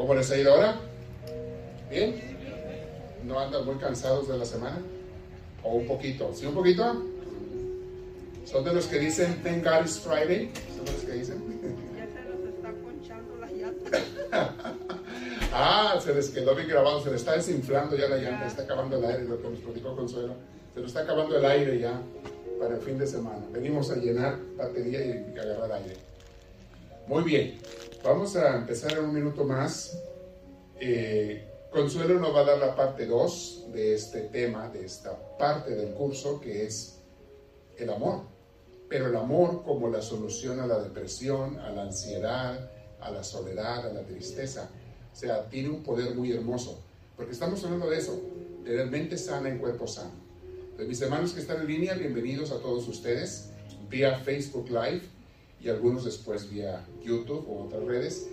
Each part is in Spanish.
¿Cómo les ha ido ahora? ¿Bien? ¿No andan muy cansados de la semana? ¿O un poquito? ¿Sí un poquito? ¿Son de los que dicen Thank God it's Friday? ¿Son de los que dicen? Ya se nos está conchando la llanta. ah, se les quedó bien grabado, se le está desinflando ya la llanta, está acabando el aire, lo que nos platicó Consuelo. Se nos está acabando el aire ya para el fin de semana. Venimos a llenar batería y agarrar aire. Muy bien, vamos a empezar en un minuto más. Eh, Consuelo nos va a dar la parte 2 de este tema, de esta parte del curso, que es el amor. Pero el amor como la solución a la depresión, a la ansiedad, a la soledad, a la tristeza. O sea, tiene un poder muy hermoso. Porque estamos hablando de eso, de mente sana en cuerpo sano. Mis hermanos que están en línea, bienvenidos a todos ustedes vía Facebook Live y algunos después vía YouTube o otras redes.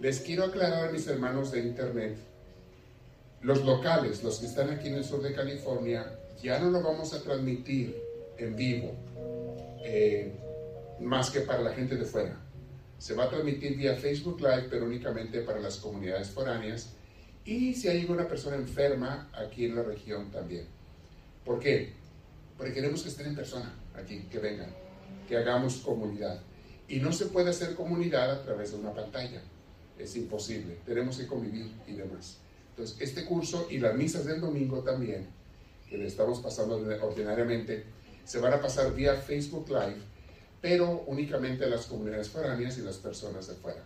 Les quiero aclarar a mis hermanos de Internet los locales, los que están aquí en el sur de California, ya no lo vamos a transmitir en vivo, eh, más que para la gente de fuera. Se va a transmitir vía Facebook Live, pero únicamente para las comunidades foráneas. Y si hay alguna persona enferma aquí en la región también. ¿Por qué? Porque queremos que estén en persona aquí, que vengan, que hagamos comunidad. Y no se puede hacer comunidad a través de una pantalla. Es imposible. Tenemos que convivir y demás. Entonces, este curso y las misas del domingo también, que le estamos pasando ordinariamente, se van a pasar vía Facebook Live, pero únicamente a las comunidades foráneas y las personas de fuera.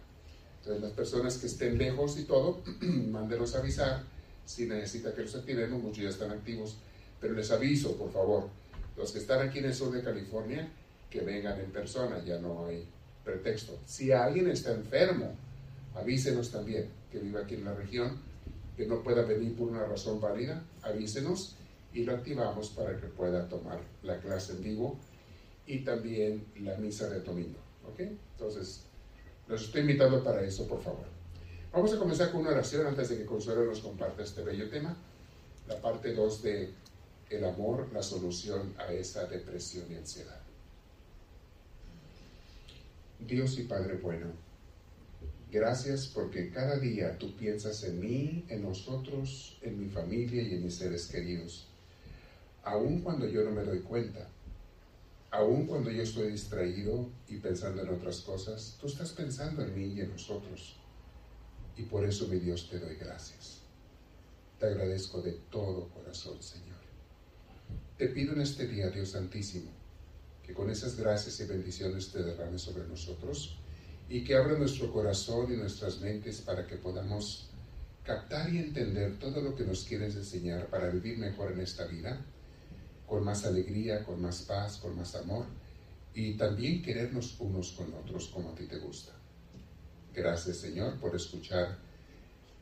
Entonces, las personas que estén lejos y todo, mándenos avisar si necesita que los activemos, muchos ya están activos, pero les aviso, por favor, los que están aquí en el sur de California, que vengan en persona, ya no hay pretexto. Si alguien está enfermo, avísenos también, que vive aquí en la región, que no pueda venir por una razón válida, avísenos y lo activamos para que pueda tomar la clase en vivo y también la misa de domingo. ¿Ok? Entonces, los estoy invitando para eso, por favor. Vamos a comenzar con una oración antes de que Consuelo nos comparta este bello tema, la parte 2 de el amor, la solución a esa depresión y ansiedad. Dios y Padre bueno, gracias porque cada día tú piensas en mí, en nosotros, en mi familia y en mis seres queridos aun cuando yo no me doy cuenta, aun cuando yo estoy distraído y pensando en otras cosas, tú estás pensando en mí y en nosotros. Y por eso, mi Dios, te doy gracias. Te agradezco de todo corazón, Señor. Te pido en este día, Dios Santísimo, que con esas gracias y bendiciones te derrames sobre nosotros y que abra nuestro corazón y nuestras mentes para que podamos captar y entender todo lo que nos quieres enseñar para vivir mejor en esta vida con más alegría, con más paz, con más amor y también querernos unos con otros como a ti te gusta. Gracias Señor por escuchar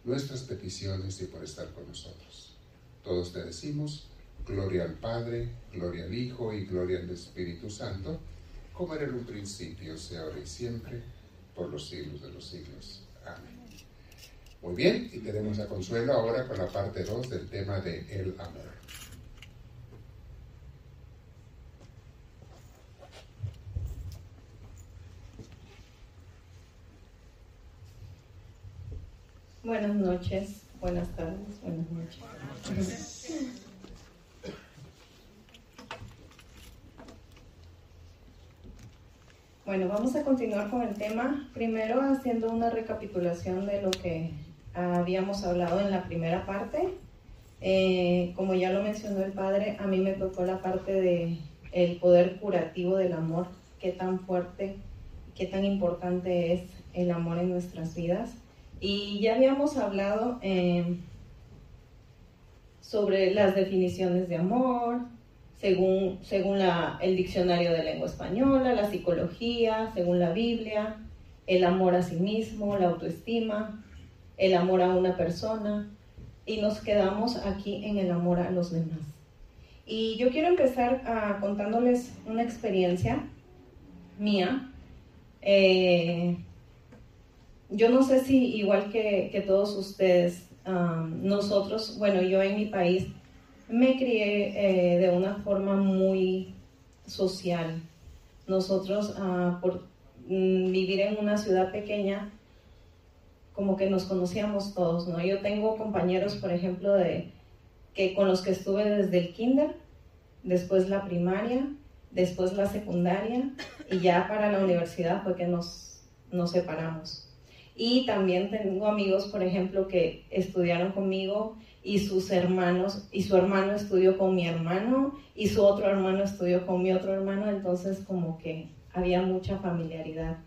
nuestras peticiones y por estar con nosotros. Todos te decimos, gloria al Padre, gloria al Hijo y gloria al Espíritu Santo, como era en un principio, sea ahora y siempre, por los siglos de los siglos. Amén. Muy bien, y tenemos a Consuelo ahora con la parte 2 del tema de el amor. Buenas noches, buenas tardes, buenas noches. Bueno, vamos a continuar con el tema. Primero haciendo una recapitulación de lo que habíamos hablado en la primera parte. Eh, como ya lo mencionó el padre, a mí me tocó la parte de el poder curativo del amor, qué tan fuerte, qué tan importante es el amor en nuestras vidas. Y ya habíamos hablado em, sobre las definiciones de amor, según, según el diccionario de lengua española, la psicología, según la Biblia, el amor a sí mismo, la autoestima, el amor a una persona, y nos quedamos aquí en el amor a los demás. Y yo quiero empezar a, contándoles una experiencia mía. Eh, yo no sé si igual que, todos ustedes, nosotros, bueno, yo en mi país me crié eh, de una forma muy social. Nosotros, ah, por mm, vivir en una ciudad pequeña, como que nos conocíamos todos, ¿no? Yo tengo compañeros, por ejemplo, de que con los que estuve desde el kinder, después la primaria, después la secundaria y ya para la universidad fue que nos, nos separamos. Y también tengo amigos, por ejemplo, que estudiaron conmigo y sus hermanos, y su hermano estudió con mi hermano y su otro hermano estudió con mi otro hermano, entonces como que había mucha familiaridad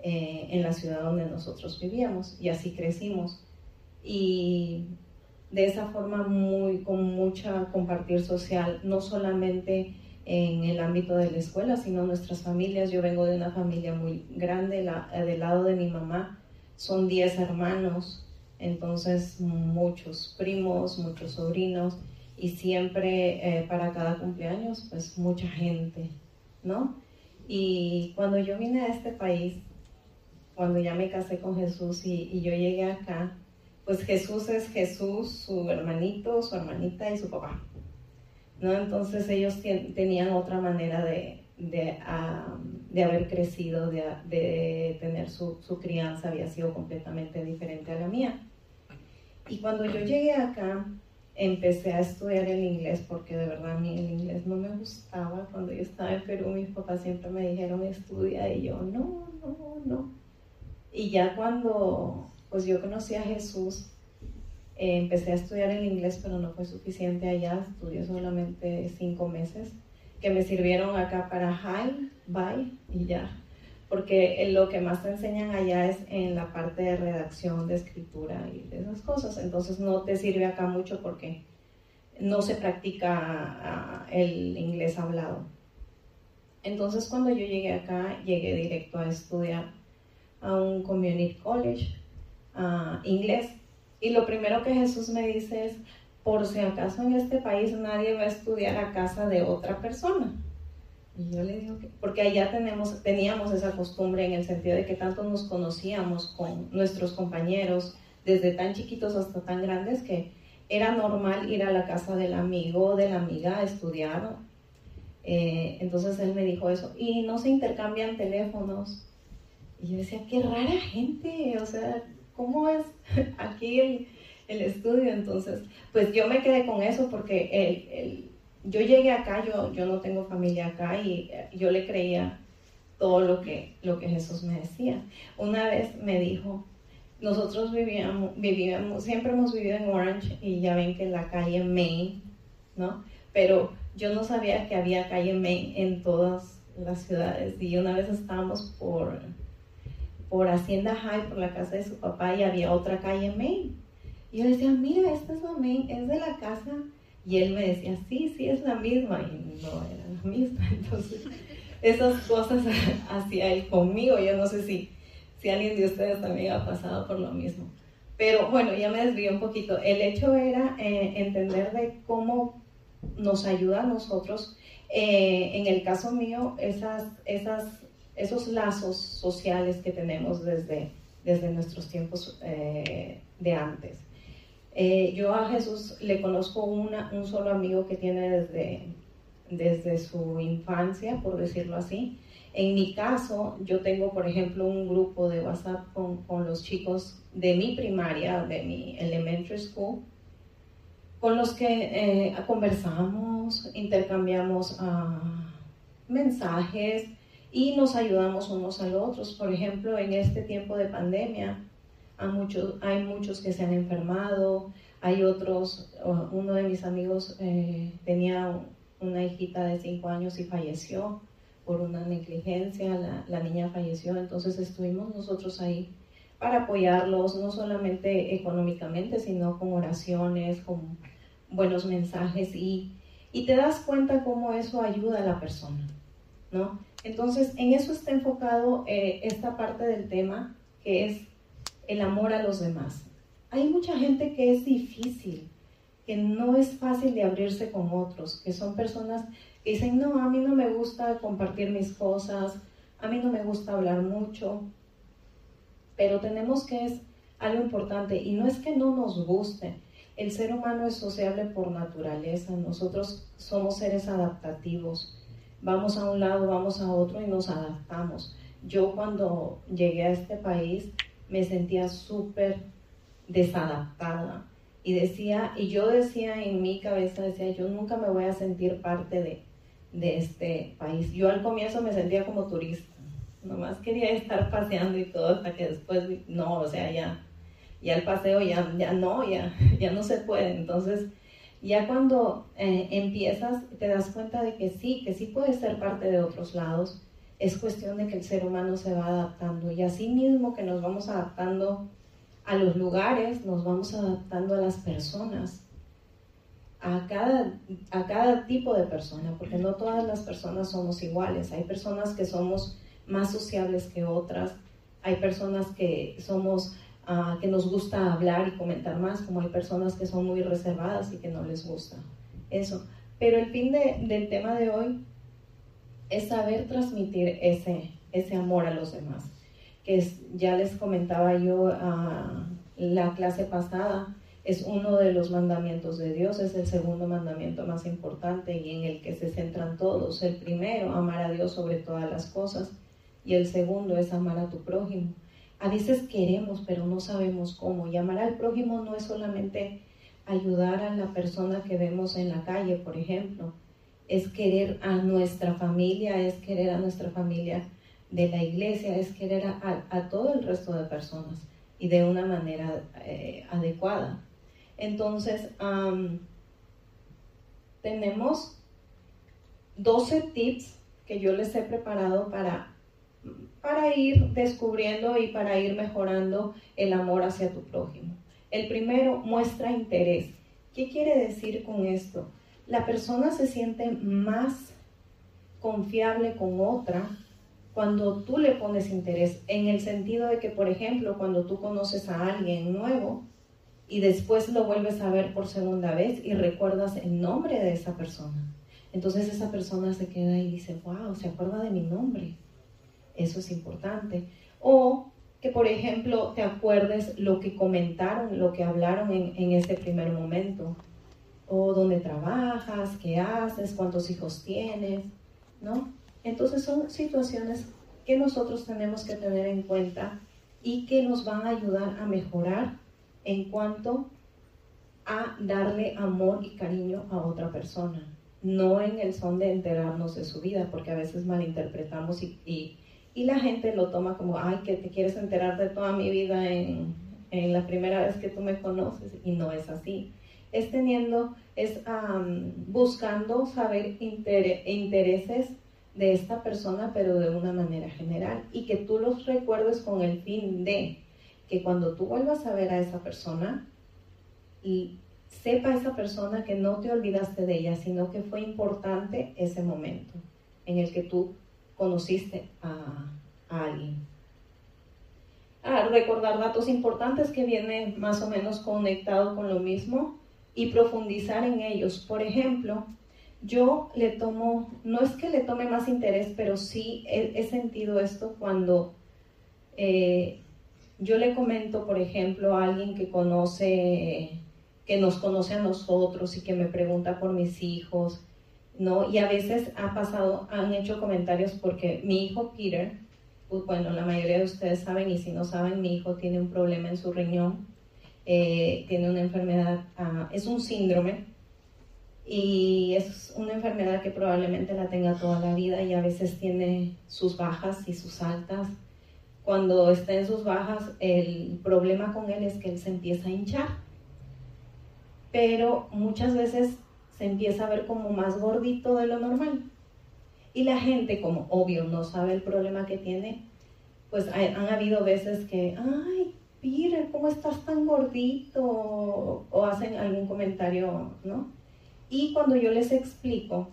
eh, en la ciudad donde nosotros vivíamos y así crecimos. Y de esa forma muy, con mucha compartir social, no solamente en el ámbito de la escuela, sino nuestras familias. Yo vengo de una familia muy grande, la, del lado de mi mamá son 10 hermanos, entonces muchos primos, muchos sobrinos y siempre eh, para cada cumpleaños pues mucha gente, ¿no? Y cuando yo vine a este país, cuando ya me casé con Jesús y, yo llegué acá, pues Jesús es Jesús, su hermanito, su hermanita y su papá. ¿no? Entonces ellos tenían otra manera de, de, de haber crecido, de, de tener su, su, crianza, había sido completamente diferente a la mía. Y cuando yo llegué acá, empecé a estudiar el inglés porque de verdad a mí el inglés no me gustaba. Cuando yo estaba en Perú, mis papás siempre me dijeron estudia y yo no, no, no. Y ya cuando pues yo conocí a Jesús, eh, empecé a estudiar el inglés, pero no fue suficiente allá, estudié solamente cinco meses, que me sirvieron acá para high, bye y ya. Porque lo que más te enseñan allá es en la parte de redacción, de escritura y de esas cosas. Entonces no te sirve acá mucho porque no se practica ah, el inglés hablado. Entonces cuando yo llegué acá, llegué directo a estudiar a un community college inglés. Y lo primero que Jesús me dice es, por si acaso en este país nadie va a estudiar a casa de otra persona. Y yo le digo que, porque allá tenemos, teníamos esa costumbre en el sentido de que tanto nos conocíamos con nuestros compañeros, desde tan chiquitos hasta tan grandes, que era normal ir a la casa del amigo o de la amiga a estudiar. Eh, entonces él me dijo eso. Y no se intercambian teléfonos. Y yo decía, qué rara gente, o sea, ¿cómo es aquí el, el, estudio? Entonces, pues yo me quedé con eso porque el, el, yo llegué acá, yo, yo no tengo familia acá y eh, yo le creía todo lo que, lo que Jesús me decía. Una vez me dijo, nosotros vivíamos, vivíamos, siempre hemos vivido en Orange y ya ven que la calle Main, ¿no? Pero yo no sabía que había calle Main en todas las ciudades y una vez estábamos por por Hacienda High, por la casa de su papá, y había otra calle Main. Y yo decía, mira, esta es la Main, es de la casa. Y él me decía, sí, sí, es la misma. Y no era la misma. Entonces, esas cosas hacía él conmigo. Yo no sé si, si alguien de ustedes también ha pasado por lo mismo. Pero bueno, ya me desvié un poquito. El hecho era eh, entender de cómo nos ayuda a nosotros. Eh, en el caso mío, esas, esas esos lazos sociales que tenemos desde, desde nuestros tiempos eh, de antes. Eh, yo a Jesús le conozco una, un solo amigo que tiene desde, desde su infancia, por decirlo así. En mi caso, yo tengo, por ejemplo, un grupo de WhatsApp con, con los chicos de mi primaria, de mi elementary school, con los que eh, conversamos, intercambiamos uh, mensajes, y nos ayudamos unos a los otros. Por ejemplo, en este tiempo de pandemia hay muchos, hay muchos que se han enfermado, hay otros, uno de mis amigos eh, tenía una hijita de 5 años y falleció por una negligencia, la, la niña falleció, entonces estuvimos nosotros ahí para apoyarlos, no solamente económicamente, sino con oraciones, con buenos mensajes y, y te das cuenta cómo eso ayuda a la persona, ¿no? Entonces, en eso está enfocado eh, esta parte del tema, que es el amor a los demás. Hay mucha gente que es difícil, que no es fácil de abrirse con otros, que son personas que dicen, no, a mí no me gusta compartir mis cosas, a mí no me gusta hablar mucho, pero tenemos que es algo importante y no es que no nos guste. El ser humano es sociable por naturaleza, nosotros somos seres adaptativos vamos a un lado, vamos a otro y nos adaptamos. Yo cuando llegué a este país me sentía súper desadaptada. Y decía, y yo decía en mi cabeza, decía, yo nunca me voy a sentir parte de, de este país. Yo al comienzo me sentía como turista, nomás quería estar paseando y todo hasta que después, no, o sea, ya, ya el paseo ya, ya no, ya, ya no se puede. Entonces, ya cuando eh, empiezas, te das cuenta de que sí, que sí puedes ser parte de otros lados. Es cuestión de que el ser humano se va adaptando y así mismo que nos vamos adaptando a los lugares, nos vamos adaptando a las personas, a cada, a cada tipo de persona, porque no todas las personas somos iguales. Hay personas que somos más sociables que otras, hay personas que somos ah, que nos gusta hablar y comentar más, como hay personas que son muy reservadas y que no les gusta eso. Pero el fin del tema de hoy es saber transmitir ese, ese amor a los demás que ya les comentaba yo a la clase pasada, es uno de los mandamientos de Dios, es el segundo mandamiento más importante y en el que se centran todos. El primero, amar a Dios sobre todas las cosas y el segundo es amar a tu prójimo. A veces queremos, pero no sabemos cómo. Y amar al prójimo no es solamente ayudar a la persona que vemos en la calle, por ejemplo. Es querer a nuestra familia, es querer a nuestra familia de la iglesia es querer a, todo el resto de personas y de una manera eh, adecuada. Entonces, tenemos 12 tips que yo les he preparado para, para ir descubriendo y para ir mejorando el amor hacia tu prójimo. El primero, muestra interés. ¿Qué quiere decir con esto? La persona se siente más confiable con otra cuando tú le pones interés, en el sentido de que, por ejemplo, cuando tú conoces a alguien nuevo y después lo vuelves a ver por segunda vez y recuerdas el nombre de esa persona, entonces esa persona se queda y dice, wow, se acuerda de mi nombre. Eso es importante. O que, por ejemplo, te acuerdes lo que comentaron, lo que hablaron en, en ese primer momento. O dónde trabajas, qué haces, cuántos hijos tienes, ¿no? Entonces son situaciones que nosotros tenemos que tener en cuenta y que nos van a ayudar a mejorar en cuanto a darle amor y cariño a otra persona, no en el son de enterarnos de su vida, porque a veces malinterpretamos y, la gente lo toma como, ay, que te quieres enterar de toda mi vida en, la primera vez que tú me conoces, y no es así. Es teniendo, es buscando saber intereses de esta persona, pero de una manera general, y que tú los recuerdes con el fin de que cuando tú vuelvas a ver a esa persona, y sepa esa persona que no te olvidaste de ella, sino que fue importante ese momento en el que tú conociste a, alguien. Ah, recordar datos importantes que vienen más o menos conectados con lo mismo y profundizar en ellos. Por ejemplo, yo le tomo, no es que le tome más interés, pero sí he, sentido esto cuando eh, yo le comento, por ejemplo, a alguien que conoce, que nos conoce a nosotros y que me pregunta por mis hijos, ¿no? Y a veces ha pasado, han hecho comentarios porque mi hijo Peter, pues bueno, la mayoría de ustedes saben y si no saben, mi hijo tiene un problema en su riñón, eh, tiene una enfermedad, ah, es un síndrome y es una enfermedad que probablemente la tenga toda la vida y a veces tiene sus bajas y sus altas. Cuando está en sus bajas, el problema con él es que él se empieza a hinchar, pero muchas veces se empieza a ver como más gordito de lo normal. Y la gente, como obvio no sabe el problema que tiene, pues han habido veces que, ay, Peter, ¿cómo estás tan gordito? O hacen algún comentario, ¿no? Y cuando yo les explico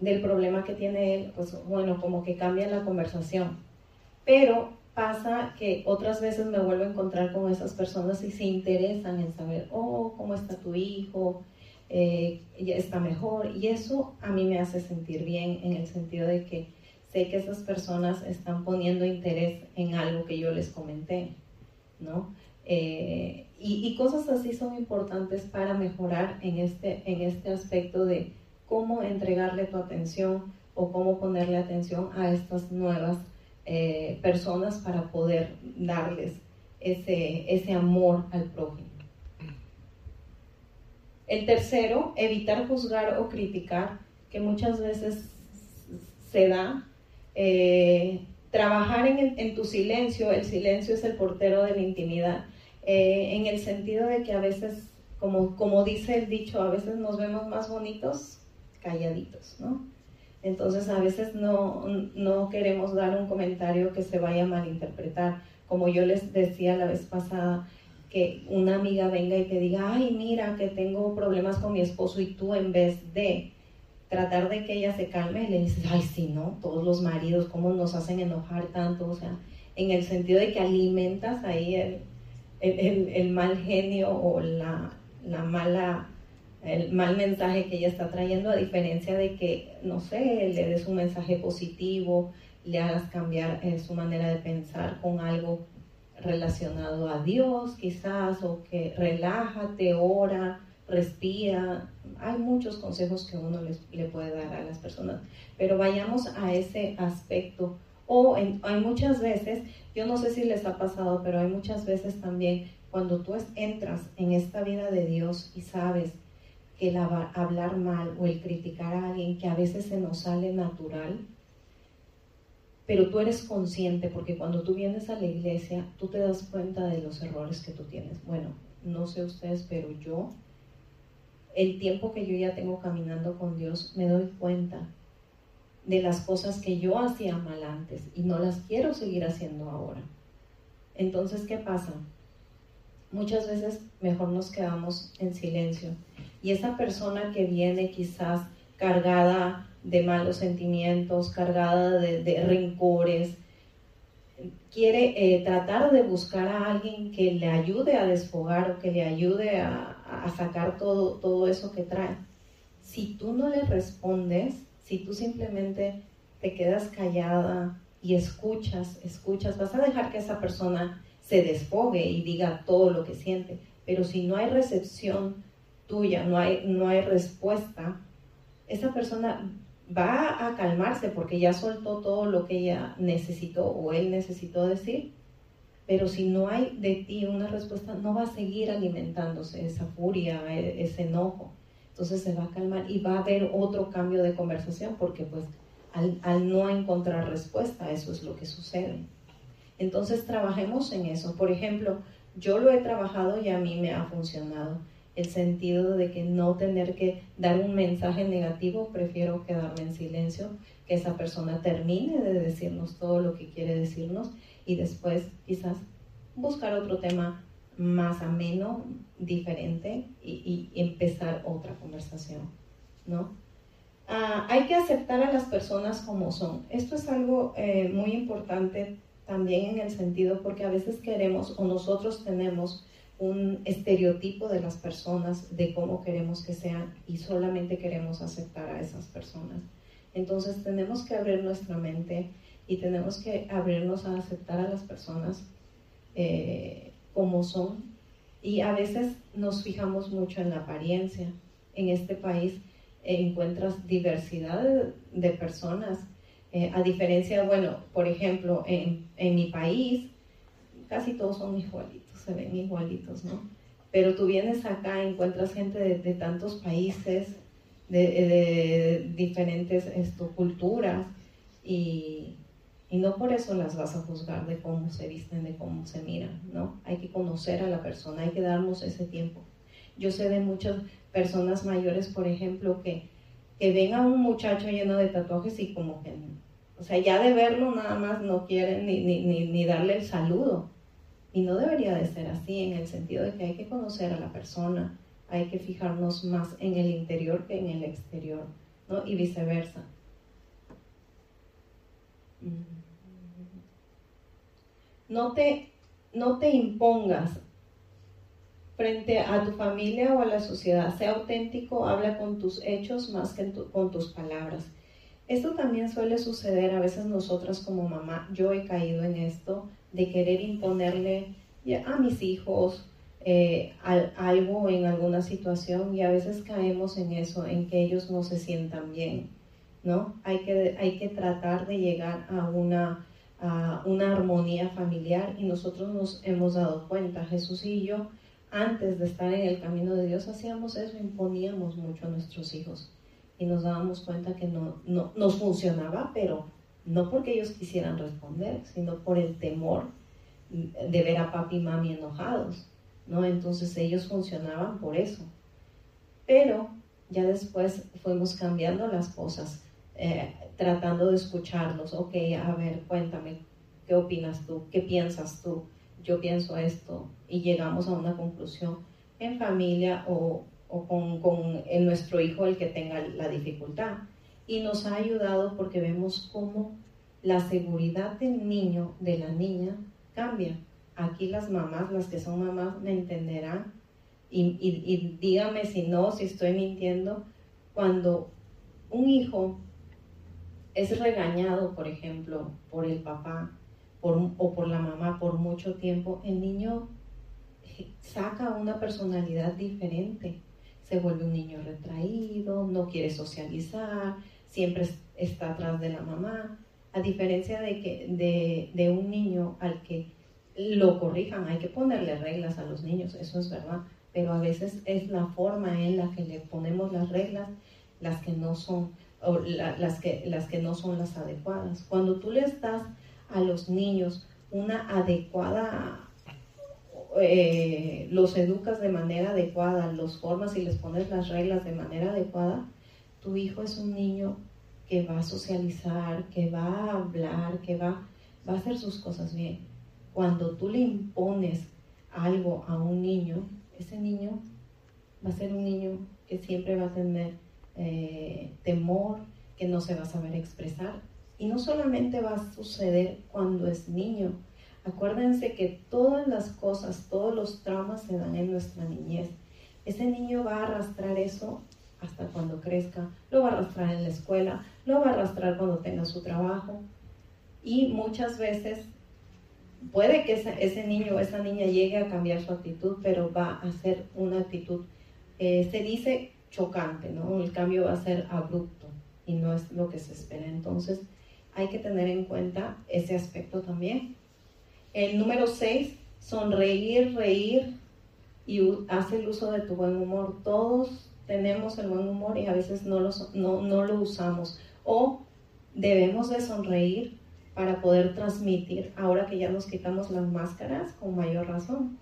del problema que tiene él, pues bueno, como que cambia la conversación. Pero pasa que otras veces me vuelvo a encontrar con esas personas y se interesan en saber, oh, ¿cómo está tu hijo? Eh, está mejor. Y eso a mí me hace sentir bien en el sentido de que sé que esas personas están poniendo interés en algo que yo les comenté, ¿no? Eh, y, cosas así son importantes para mejorar en este, en este aspecto de cómo entregarle tu atención o cómo ponerle atención a estas nuevas eh, personas para poder darles ese, ese amor al prójimo. El tercero, evitar juzgar o criticar, que muchas veces se da. Eh, trabajar en, tu silencio, el silencio es el portero de la intimidad, eh, en el sentido de que a veces, como, como dice el dicho, a veces nos vemos más bonitos calladitos, ¿no? Entonces a veces no, no queremos dar un comentario que se vaya a malinterpretar. Como yo les decía la vez pasada, que una amiga venga y te diga, ay, mira, que tengo problemas con mi esposo y tú en vez de tratar de que ella se calme, le dices, ay, sí, ¿no? Todos los maridos, ¿cómo nos hacen enojar tanto? O sea, en el sentido de que alimentas ahí el, el, el, mal genio o la, la, mala, el mal mensaje que ella está trayendo, a diferencia de que, no sé, le des un mensaje positivo, le hagas cambiar eh, su manera de pensar con algo relacionado a Dios, quizás, o que relájate, ora, respira. Hay muchos consejos que uno les, le puede dar a las personas, pero vayamos a ese aspecto. O hay muchas veces, yo no sé si les ha pasado, pero hay muchas veces también cuando tú entras en esta vida de Dios y sabes que hablar mal o el criticar a alguien que a veces se nos sale natural, pero tú eres consciente porque cuando tú vienes a la iglesia, tú te das cuenta de los errores que tú tienes. Bueno, no sé ustedes, pero yo, el tiempo que yo ya tengo caminando con Dios, me doy cuenta de las cosas que yo hacía mal antes y no las quiero seguir haciendo ahora. Entonces, ¿qué pasa? Muchas veces mejor nos quedamos en silencio. Y esa persona que viene quizás cargada de malos sentimientos, cargada de, rencores. Quiere eh, tratar de buscar a alguien que le ayude a desfogar o que le ayude a, a sacar todo, todo eso que trae. Si tú no le respondes, si tú simplemente te quedas callada y escuchas, escuchas, vas a dejar que esa persona se desfogue y diga todo lo que siente. Pero si no hay recepción tuya, no hay, no hay respuesta, esa persona va a calmarse porque ya soltó todo lo que ella necesitó o él necesitó decir, pero si no hay de ti una respuesta, no va a seguir alimentándose esa furia, e, ese enojo. Entonces se va a calmar y va a haber otro cambio de conversación porque pues al, al no encontrar respuesta, eso es lo que sucede. Entonces trabajemos en eso. Por ejemplo, yo lo he trabajado y a mí me ha funcionado el sentido de que no tener que dar un mensaje negativo, prefiero quedarme en silencio, que esa persona termine de decirnos todo lo que quiere decirnos y después quizás buscar otro tema más ameno, diferente y, empezar otra conversación, ¿no? Ah, hay que aceptar a las personas como son. Esto es algo eh, muy importante también en el sentido porque a veces queremos o nosotros tenemos un estereotipo de las personas, de cómo queremos que sean y solamente queremos aceptar a esas personas. Entonces tenemos que abrir nuestra mente y tenemos que abrirnos a aceptar a las personas eh, como son. Y a veces nos fijamos mucho en la apariencia. En este país encuentras diversidad de, personas. Eh, a diferencia, bueno, por ejemplo, en, en mi país casi todos son igualitos se ven igualitos, ¿no? Pero tú vienes acá, encuentras gente de, tantos países, de, diferentes esto, culturas, y, y, no por eso las vas a juzgar de cómo se visten, de cómo se miran, ¿no? Hay que conocer a la persona, hay que darnos ese tiempo. Yo sé de muchas personas mayores, por ejemplo, que, que ven a un muchacho lleno de tatuajes y como que, o sea, ya de verlo nada más no quieren ni, ni, ni, ni darle el saludo. Y no debería de ser así en el sentido de que hay que conocer a la persona, hay que fijarnos más en el interior que en el exterior, ¿no? Y viceversa. Mm. No te, no te impongas frente a tu familia o a la sociedad. Sea auténtico, habla con tus hechos más que con tus palabras. Esto también suele suceder a veces nosotras como mamá. Yo he caído en esto de querer imponerle a mis hijos eh, algo en alguna situación y a veces caemos en eso, en que ellos no se sientan bien, ¿no? Hay que, hay que tratar de llegar a una, a una armonía familiar y nosotros nos hemos dado cuenta, Jesús y yo, antes de estar en el camino de Dios, hacíamos eso, imponíamos mucho a nuestros hijos y nos dábamos cuenta que no, no nos funcionaba, pero no porque ellos quisieran responder, sino por el temor de ver a papi y mami enojados, ¿no? Entonces ellos funcionaban por eso. Pero ya después fuimos cambiando las cosas, eh, tratando de escucharlos. Ok, a ver, cuéntame, ¿qué opinas tú? ¿Qué piensas tú? Yo pienso esto. Y llegamos a una conclusión en familia o, con, con en nuestro hijo el que tenga la dificultad. Y nos ha ayudado porque vemos cómo la seguridad del niño, de la niña, cambia. Aquí las mamás, las que son mamás, me entenderán y, dígame si no, si estoy mintiendo, cuando un hijo es regañado, por ejemplo, por el papá o por la mamá por mucho tiempo, el niño saca una personalidad diferente. Se vuelve un niño retraído, no quiere socializar, siempre está atrás de la mamá. A diferencia de, que, de, de un niño al que lo corrijan, hay que ponerle reglas a los niños, eso es verdad, pero a veces es la forma en la que le ponemos las reglas las que no son o las, que, las que no son las adecuadas. Cuando tú les das a los niños una adecuada, eh, los educas de manera adecuada, los formas y les pones las reglas de manera adecuada, tu hijo es un niño que va a socializar, que va a hablar, que va, va a hacer sus cosas bien. Cuando tú le impones algo a un niño, ese niño va a ser un niño que siempre va a tener eh, temor, que no se va a saber expresar. Y no solamente va a suceder cuando es niño. Acuérdense que todas las cosas, todos los traumas se dan en nuestra niñez. Ese niño va a arrastrar eso hasta cuando crezca, lo va a arrastrar en la escuela, lo va a arrastrar cuando tenga su trabajo. Y muchas veces puede que ese, niño o esa niña llegue a cambiar su actitud, pero va a ser una actitud, eh, se dice chocante, ¿no? El cambio va a ser abrupto y no es lo que se espera. Entonces, hay que tener en cuenta ese aspecto también. El número 6, sonreír, reír y hace el uso de tu buen humor. Todos tenemos el buen humor y a veces no lo, no lo usamos. O debemos de sonreír para poder transmitir, ahora que ya nos quitamos las máscaras, con mayor razón.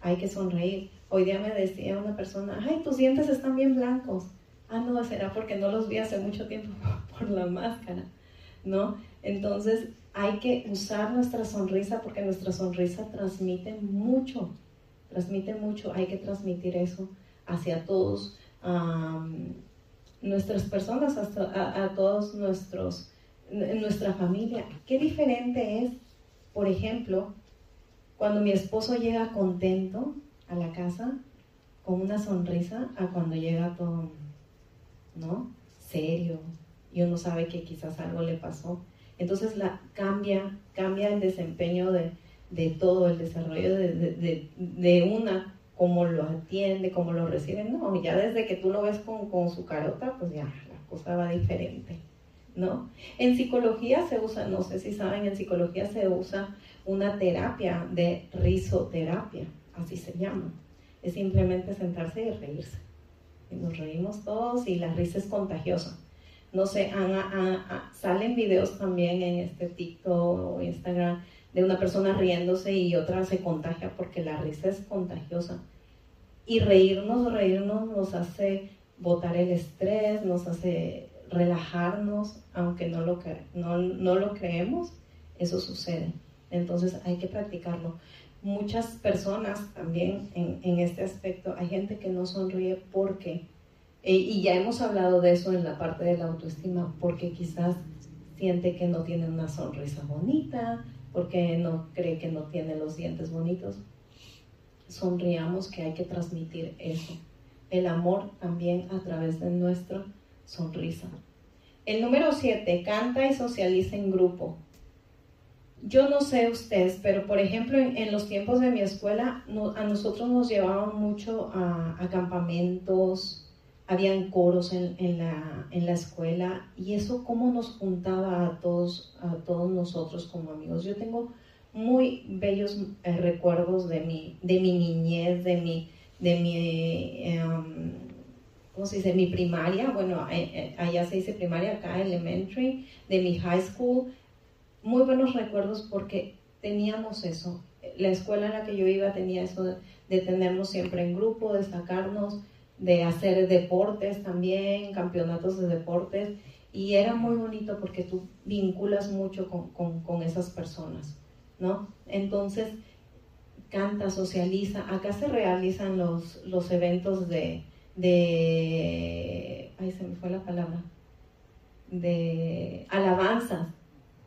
Hay que sonreír. Hoy día me decía una persona, ay, tus dientes están bien blancos. Ah, no, será porque no los vi hace mucho tiempo por la máscara, ¿no? Entonces hay que usar nuestra sonrisa porque nuestra sonrisa transmite mucho, transmite mucho, hay que transmitir eso hacia todos, nuestras personas, hasta a todos nuestros nuestra familia. Qué diferente es, por ejemplo, cuando mi esposo llega contento a la casa con una sonrisa a cuando llega todo, ¿no? Serio y uno sabe que quizás algo le pasó. Entonces cambia, cambia el desempeño de, todo, el desarrollo de, una, cómo lo atiende, cómo lo recibe. No, ya desde que tú lo ves con, con su carota, pues ya la cosa va diferente. ¿no? En psicología se usa, no sé si saben, en psicología se usa una terapia de risoterapia, así se llama. Es simplemente sentarse y reírse. Y nos reímos todos y la risa es contagiosa. No sé, salen videos también en este TikTok o Instagram de una persona riéndose y otra se contagia porque la risa es contagiosa. Y reírnos, reírnos nos hace botar el estrés, nos hace relajarnos, aunque no lo, no, no lo creemos, eso sucede. Entonces hay que practicarlo. Muchas personas también en, este aspecto, hay gente que no sonríe porque, e, y ya hemos hablado de eso en la parte de la autoestima, porque quizás siente que no tiene una sonrisa bonita, porque no cree que no tiene los dientes bonitos. Sonriamos que hay que transmitir eso. El amor también a través de nuestro sonrisa. El número 7, canta y socializa en grupo. Yo no sé ustedes, pero por ejemplo en, los tiempos de mi escuela a nosotros nos llevaban mucho a, campamentos, habían coros en, en, la, en la escuela y eso cómo nos juntaba a todos, a todos nosotros como amigos. Yo tengo muy bellos eh, recuerdos de mi, de mi niñez, de mi, de mi em, ¿cómo se dice? Mi primaria, bueno, eh, eh, allá se dice primaria, acá elementary, de mi high school. Muy buenos recuerdos porque teníamos eso. La escuela en la que yo iba tenía eso de, tenernos siempre en grupo, de sacarnos, de hacer deportes también, campeonatos de deportes. Y era muy bonito porque tú vinculas mucho con, con, con esas personas. ¿no? Entonces, canta, socializa. Acá se realizan los, los eventos de, de, ay, se me fue la palabra, de alabanzas,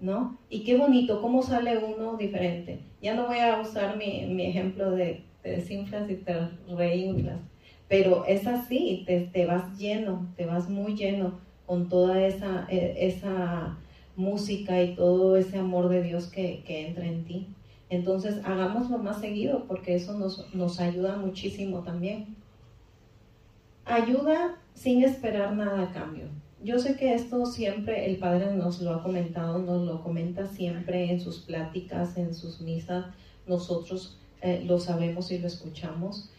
¿no? Y qué bonito, cómo sale uno diferente. Ya no voy a usar mi, mi ejemplo de te desinflas y te reinflas, pero es así, te, te, vas lleno, te vas muy lleno con toda esa, e, esa música y todo ese amor de Dios que, entra en ti. Entonces, hagámoslo más seguido porque eso nos, nos ayuda muchísimo también. Ayuda sin esperar nada a cambio. Yo sé que esto siempre el Padre nos lo ha comentado, nos lo comenta siempre en sus pláticas, en sus misas. Nosotros eh, lo sabemos y lo escuchamos,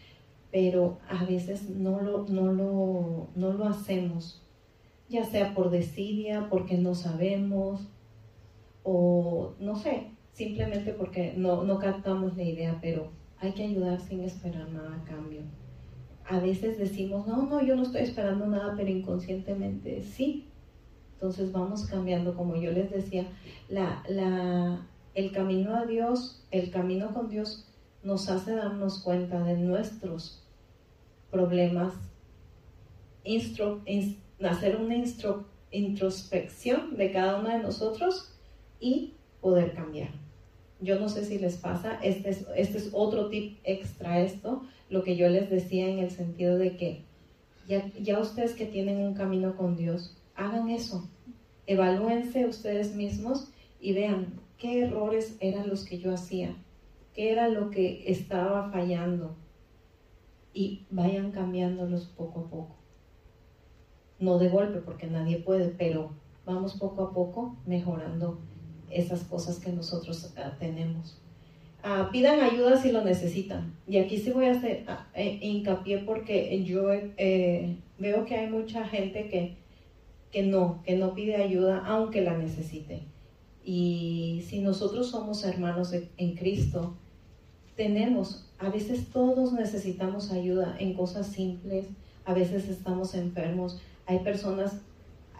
pero a veces no lo, no lo, no lo hacemos ya sea por desidia, porque no sabemos, o no sé, simplemente porque no, no captamos la idea, pero hay que ayudar sin esperar nada a cambio. A veces decimos, no, no, yo no estoy esperando nada, pero inconscientemente sí. Entonces vamos cambiando, como yo les decía, la, la, el camino a Dios, el camino con Dios nos hace darnos cuenta de nuestros problemas, hacer una introspección de cada uno de nosotros y poder cambiar. Yo no sé si les pasa, este es, este es otro tip extra esto, lo que yo les decía en el sentido de que ya, ya ustedes que tienen un camino con Dios, hagan eso, evalúense ustedes mismos y vean qué errores eran los que yo hacía, qué era lo que estaba fallando. Y vayan cambiándolos poco a poco. No de golpe porque nadie puede, pero vamos poco a poco mejorando esas cosas que nosotros ah, tenemos. Ah, pidan ayuda si lo necesitan. Y aquí sí voy a hacer ah, eh, hincapié porque yo eh, veo que hay mucha gente que, que no, que no pide ayuda aunque la necesite. Y si nosotros somos hermanos en Cristo, tenemos, a veces todos necesitamos ayuda en cosas simples, a veces estamos enfermos, hay personas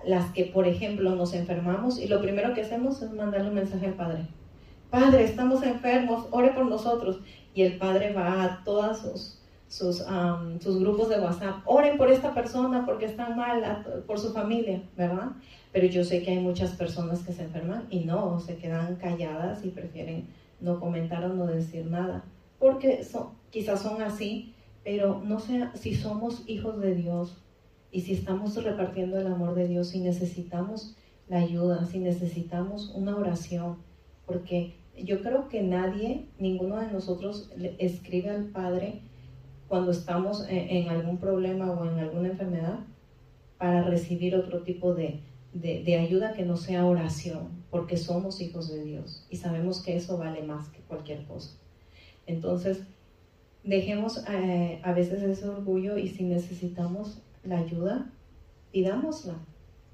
las que, por ejemplo, nos enfermamos y lo primero que hacemos es mandarle un mensaje al Padre. Padre, estamos enfermos, ore por nosotros. Y el Padre va a todos sus, sus, sus grupos de WhatsApp, oren por esta persona porque está mal, por su familia, ¿verdad? Pero yo sé que hay muchas personas que se enferman y no, se quedan calladas y prefieren no comentar o no decir nada, porque son, quizás son así, pero no sé si somos hijos de Dios, y si estamos repartiendo el amor de Dios, si necesitamos la ayuda, si necesitamos una oración, porque yo creo que nadie, ninguno de nosotros le escribe al Padre cuando estamos en, algún problema o en alguna enfermedad para recibir otro tipo de, de, ayuda que no sea oración, porque somos hijos de Dios y sabemos que eso vale más que cualquier cosa. Entonces, dejemos eh, a veces ese orgullo y si necesitamos la ayuda, pidámosla.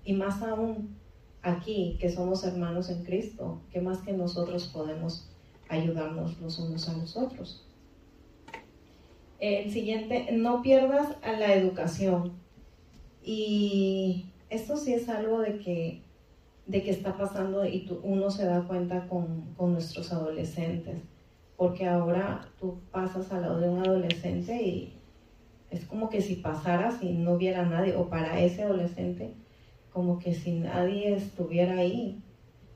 Y más aún aquí, que somos hermanos en Cristo, que más que nosotros podemos ayudarnos los unos a los otros. El siguiente, no pierdas a la educación. Y esto sí es algo de que, de que está pasando y uno se da cuenta con, con nuestros adolescentes. Porque ahora tú pasas al lado de un adolescente y es como que si pasara si no hubiera nadie, o para ese adolescente, como que si nadie estuviera ahí,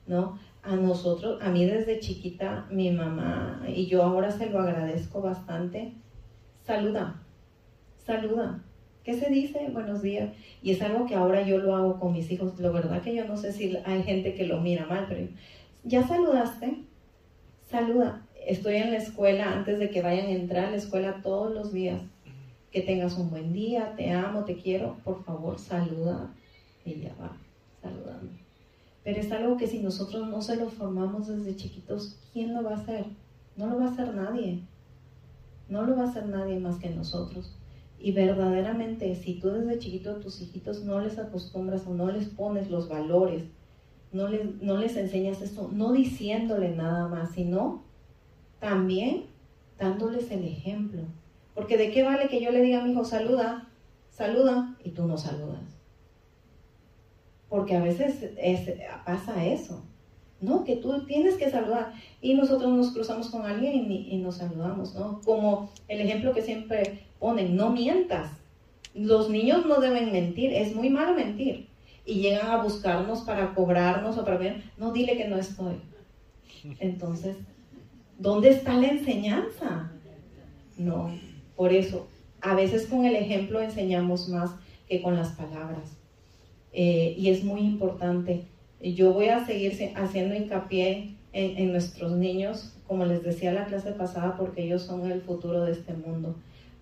¿no? A nosotros, a mí desde chiquita, mi mamá, y yo ahora se lo agradezco bastante, saluda, saluda. ¿Qué se dice? Buenos días. Y es algo que ahora yo lo hago con mis hijos. La verdad que yo no sé si hay gente que lo mira mal, pero ya saludaste, saluda. Estoy en la escuela antes de que vayan a entrar a la escuela todos los días que tengas un buen día, te amo, te quiero, por favor, saluda. Ya va, saludando. Pero es algo que si nosotros no se lo formamos desde chiquitos, ¿quién lo va a hacer? No lo va a hacer nadie. No lo va a hacer nadie más que nosotros. Y verdaderamente, si tú desde chiquito a tus hijitos no les acostumbras o no les pones los valores, no les, no les enseñas esto, no diciéndole nada más, sino también dándoles el ejemplo. Porque de qué vale que yo le diga a mi hijo, saluda, saluda, y tú no saludas. Porque a veces pasa eso. ¿no? Que tú tienes que saludar. Y nosotros nos cruzamos con alguien y, nos saludamos, ¿no? Como el ejemplo que siempre ponen, no mientas. Los niños no deben mentir, es muy malo mentir. Y llegan a buscarnos para cobrarnos o para ver, no, dile que no estoy. Entonces, ¿dónde está la enseñanza? No, por eso, a veces con el ejemplo enseñamos más que con las palabras. Eh, y es muy importante yo voy a seguir haciendo hincapié en, nuestros niños, como les decía la clase pasada, porque ellos son el futuro de este mundo.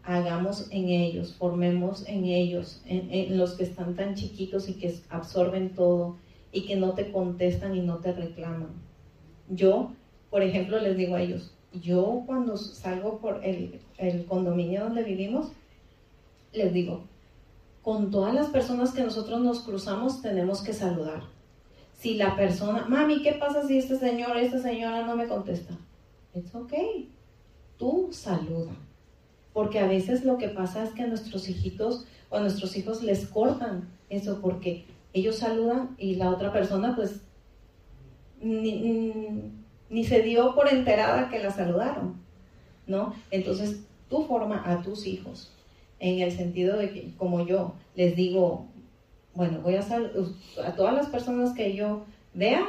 Hagamos en ellos, formemos en ellos, en, los que están tan chiquitos y que absorben todo y que no te contestan y no te reclaman. Yo, por ejemplo, les digo a ellos, yo cuando salgo por el, el condominio donde vivimos, les digo, con todas las personas que nosotros nos cruzamos tenemos que saludar si la persona, mami, ¿qué pasa si este señor, esta señora no me contesta? Es ok. Tú saluda. Porque a veces lo que pasa es que a nuestros hijitos o a nuestros hijos les cortan eso porque ellos saludan y la otra persona pues ni, se dio por enterada que la saludaron, ¿no? Entonces tú forma a tus hijos en el sentido de que como yo les digo, bueno, voy a a todas las personas que yo vea,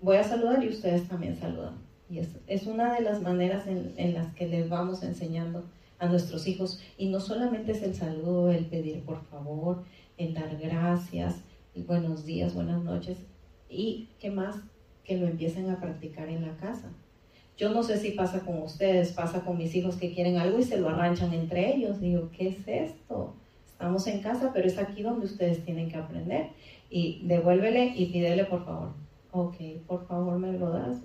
voy a saludar y ustedes también saludan. Y es, es una de las maneras en, en, las que les vamos enseñando a nuestros hijos. Y no solamente es el saludo, el pedir por favor, el dar gracias, el buenos días, buenas noches. Y qué más que lo empiecen a practicar en la casa. Yo no sé si pasa con ustedes, pasa con mis hijos que quieren algo y se lo arranchan entre ellos. Digo, ¿qué es esto? Estamos en casa, pero es aquí donde ustedes tienen que aprender. Y devuélvele y pídele por favor. Ok, por favor me lo das.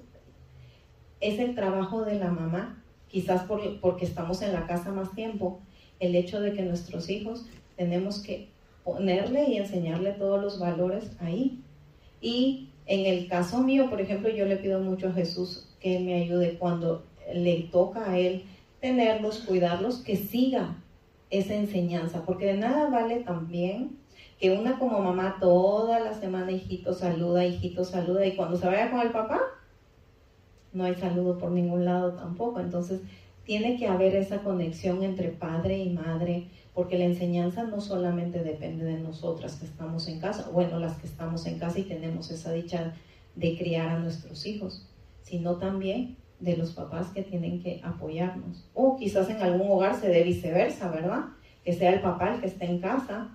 Es el trabajo de la mamá, quizás porque estamos en la casa más tiempo, el hecho de que nuestros hijos tenemos que ponerle y enseñarle todos los valores ahí. Y en el caso mío, por ejemplo, yo le pido mucho a Jesús que me ayude cuando le toca a Él tenerlos, cuidarlos, que siga esa enseñanza, porque de nada vale también que una como mamá toda la semana, hijito saluda, hijito saluda, y cuando se vaya con el papá, no hay saludo por ningún lado tampoco. Entonces, tiene que haber esa conexión entre padre y madre, porque la enseñanza no solamente depende de nosotras que estamos en casa, bueno, las que estamos en casa y tenemos esa dicha de criar a nuestros hijos, sino también de los papás que tienen que apoyarnos. O quizás en algún hogar se dé viceversa, ¿verdad? Que sea el papá el que esté en casa,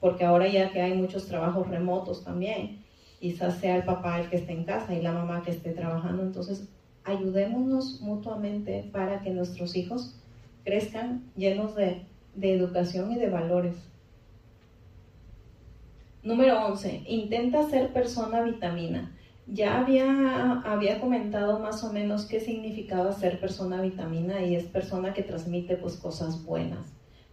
porque ahora ya que hay muchos trabajos remotos también, quizás sea el papá el que esté en casa y la mamá que esté trabajando. Entonces, ayudémonos mutuamente para que nuestros hijos crezcan llenos de, de educación y de valores. Número 11. Intenta ser persona vitamina. Ya había, había comentado más o menos qué significaba ser persona vitamina y es persona que transmite pues cosas buenas,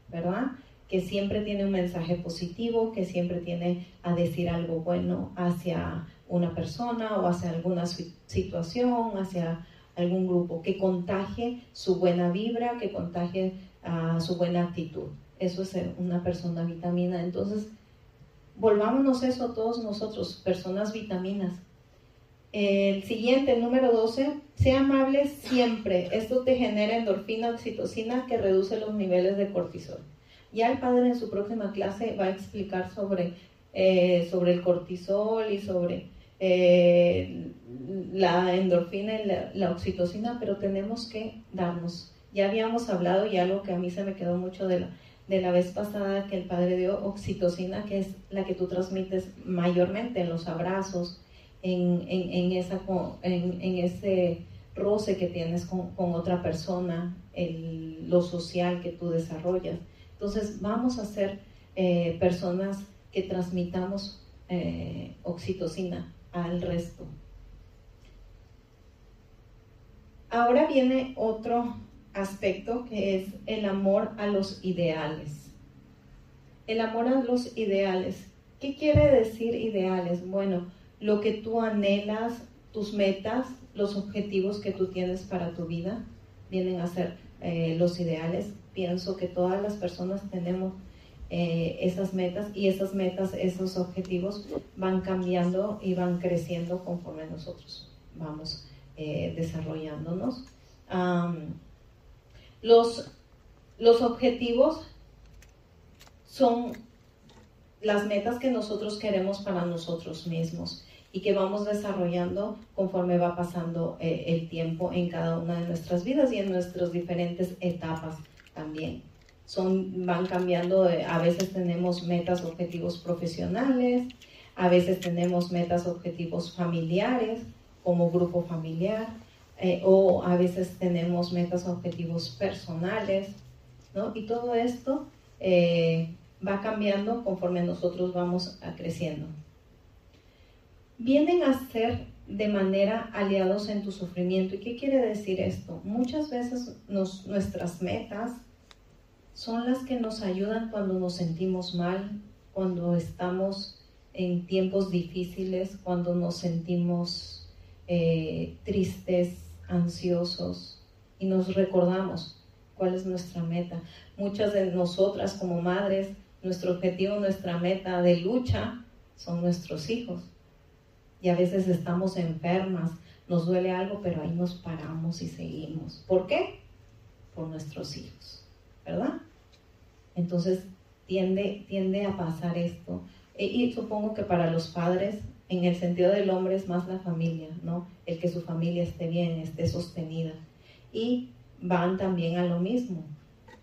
¿verdad? Que siempre tiene un mensaje positivo, que siempre tiene a decir algo bueno hacia una persona o hacia alguna situación, hacia algún grupo, que contagie su buena vibra, que contagie uh, su buena actitud. Eso es una persona vitamina. Entonces, volvámonos eso todos nosotros, personas vitaminas el siguiente, el número 12, sea amable siempre. Esto te genera endorfina, oxitocina que reduce los niveles de cortisol. Ya el padre en su próxima clase va a explicar sobre, eh, sobre el cortisol y sobre eh, la endorfina y la, oxitocina, pero tenemos que darnos. Ya habíamos hablado y algo que a mí se me quedó mucho de la, de la vez pasada que el padre dio, oxitocina, que es la que tú transmites mayormente en los abrazos, en, en, esa, en, ese roce que tienes con, con otra persona, el, lo social que tú desarrollas. Entonces vamos a ser eh, personas que transmitamos eh, oxitocina al resto. Ahora viene otro aspecto que es el amor a los ideales. El amor a los ideales. ¿Qué quiere decir ideales? Bueno, lo que tú anhelas, tus metas, los objetivos que tú tienes para tu vida, vienen a ser eh, los ideales. Pienso que todas las personas tenemos eh, esas metas y esas metas, esos objetivos van cambiando y van creciendo conforme nosotros vamos eh, desarrollándonos. Los, los objetivos son las metas que nosotros queremos para nosotros mismos y que vamos desarrollando conforme va pasando eh, el tiempo en cada una de nuestras vidas y en nuestras diferentes etapas también. Son, van cambiando, eh, a veces tenemos metas, objetivos profesionales, a veces tenemos metas, objetivos familiares como grupo familiar, eh, o a veces tenemos metas, objetivos personales, ¿no? Y todo esto va cambiando conforme nosotros vamos creciendo vienen a ser de manera aliados en tu sufrimiento. ¿Y qué quiere decir esto? Muchas veces nuestras metas son las que nos ayudan cuando nos sentimos mal, cuando estamos en tiempos difíciles, cuando nos sentimos eh, tristes, ansiosos y nos recordamos cuál es nuestra meta. Muchas de nosotras como madres, nuestro objetivo, nuestra meta de lucha son nuestros hijos y a veces estamos enfermas, nos duele algo, pero ahí nos paramos y seguimos. ¿Por qué? Por nuestros hijos, ¿verdad? Entonces tiende, tiende a pasar esto. E, y supongo que para los padres, en el sentido del hombre, es más la familia, ¿no? El que su familia esté bien, esté sostenida. Y van también a lo mismo.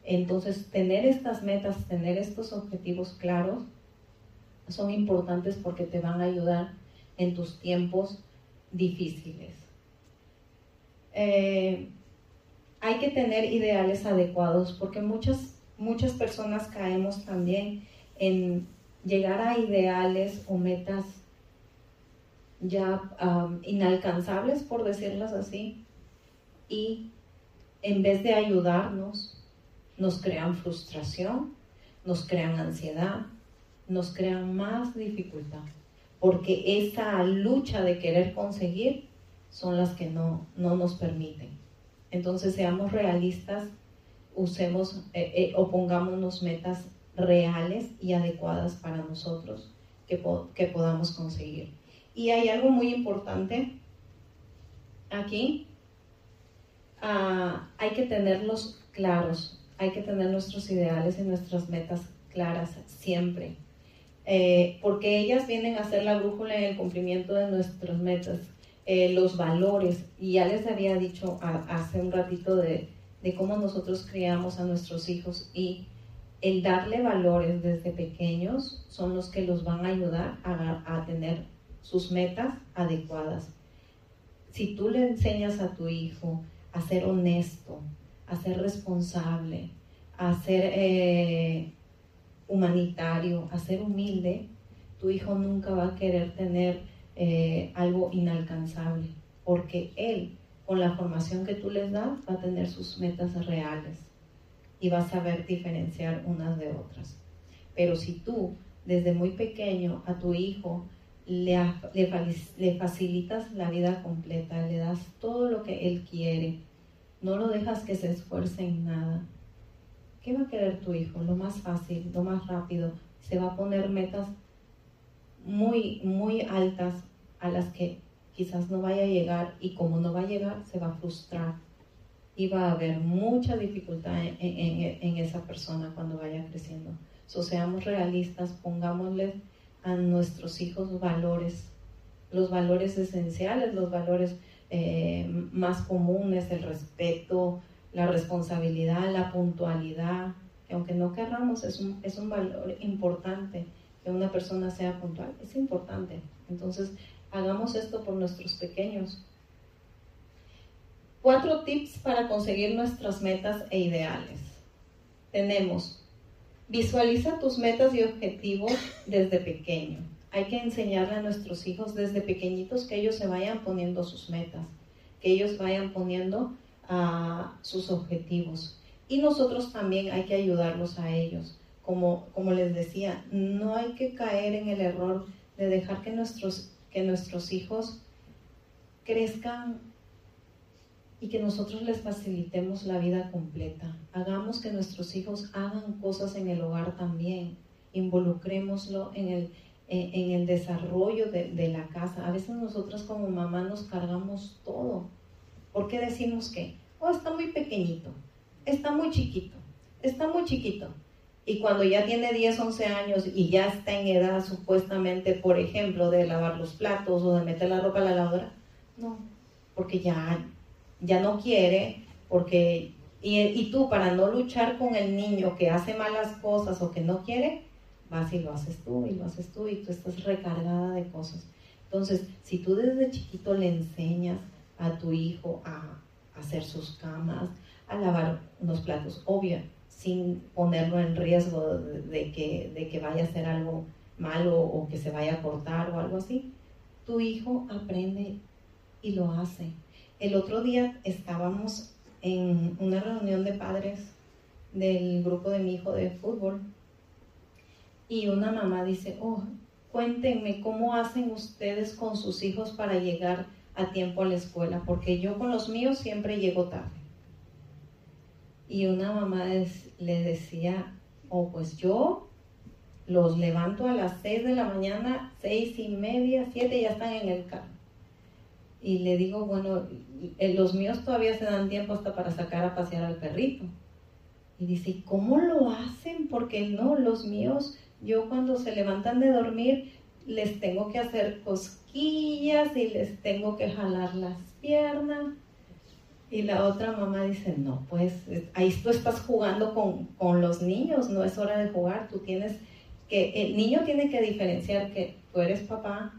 Entonces, tener estas metas, tener estos objetivos claros, son importantes porque te van a ayudar en tus tiempos difíciles. Eh, hay que tener ideales adecuados porque muchas, muchas personas caemos también en llegar a ideales o metas ya inalcanzables, por decirlas así, y en vez de ayudarnos, nos crean frustración, nos crean ansiedad, nos crean más dificultad porque esa lucha de querer conseguir son las que no, nos permiten. Entonces seamos realistas, usemos eh, eh, o pongámonos metas reales y adecuadas para nosotros que, que podamos conseguir. Y hay algo muy importante aquí, ah, hay que tenerlos claros, hay que tener nuestros ideales y nuestras metas claras siempre. Eh, porque ellas vienen a ser la brújula en el cumplimiento de nuestras metas, eh, los valores, y ya les había dicho hace un ratito de, cómo nosotros criamos a nuestros hijos y el darle valores desde pequeños son los que los van a ayudar a, a tener sus metas adecuadas. Si tú le enseñas a tu hijo a ser honesto, a ser responsable, a ser eh, humanitario, a ser humilde, tu hijo nunca va a querer tener eh, algo inalcanzable, porque él, con la formación que tú les das, va a tener sus metas reales y va a saber diferenciar unas de otras. Pero si tú, desde muy pequeño, a tu hijo le, le facilitas la vida completa, le das todo lo que él quiere, no lo dejas que se esfuerce en nada, ¿Qué va a querer tu hijo? Lo más fácil, lo más rápido. Se va a poner metas muy, muy altas a las que quizás no vaya a llegar y como no va a llegar, se va a frustrar y va a haber mucha dificultad en, esa persona cuando vaya creciendo. So, seamos realistas, pongámosles a nuestros hijos valores, los valores esenciales, los valores eh, más comunes, el respeto, la responsabilidad, la puntualidad, que aunque no querramos, es un, es un valor importante que una persona sea puntual, es importante. Entonces, hagamos esto por nuestros pequeños. Cuatro tips para conseguir nuestras metas e ideales. Tenemos Visualiza tus metas y objetivos desde pequeño. Hay que enseñarle a nuestros hijos desde pequeñitos que ellos se vayan poniendo sus metas, que ellos vayan poniendo ah, sus objetivos. Y nosotros también hay que ayudarlos a ellos. Como, como les decía, no hay que caer en el error de dejar que nuestros, que nuestros hijos crezcan y que nosotros les facilitemos la vida completa. Hagamos que nuestros hijos hagan cosas en el hogar también. Involucrémoslo en el, en, el desarrollo de, de, la casa. A veces nosotros como mamá nos cargamos todo. ¿Por qué decimos que? Oh, está muy pequeñito, está muy chiquito, está muy chiquito. Y cuando ya tiene 10, 11 años y ya está en edad supuestamente, por ejemplo, de lavar los platos o de meter la ropa a la lavadora, no, porque ya, ya no quiere, porque, y, tú para no luchar con el niño que hace malas cosas o que no quiere, vas y lo haces tú y lo haces tú y tú estás recargada de cosas. Entonces, si tú desde chiquito le enseñas a tu hijo a, hacer sus camas, a lavar unos platos, obvio, sin ponerlo en riesgo de, que, de que vaya a hacer algo malo o que se vaya a cortar o algo así, tu hijo aprende y lo hace. El otro día estábamos en una reunión de padres del grupo de mi hijo de fútbol y una mamá dice, oh, cuéntenme cómo hacen ustedes con sus hijos para llegar a tiempo a la escuela, porque yo con los míos siempre llego tarde. Y una mamá le decía, oh, pues yo los levanto a las 6 de la mañana, seis y media, siete, ya están en el carro y le digo, bueno, eh, los míos todavía se dan tiempo hasta para sacar a pasear al perrito. Y dice, ¿cómo lo hacen? Porque no, los míos, yo cuando se levantan de dormir, les tengo que hacer cosquillas y les tengo que jalar las piernas. Y la otra mamá dice, no, pues ahí tú estás jugando con, con los niños, no es hora de jugar, tú tienes que, el niño tiene que diferenciar que tú eres papá,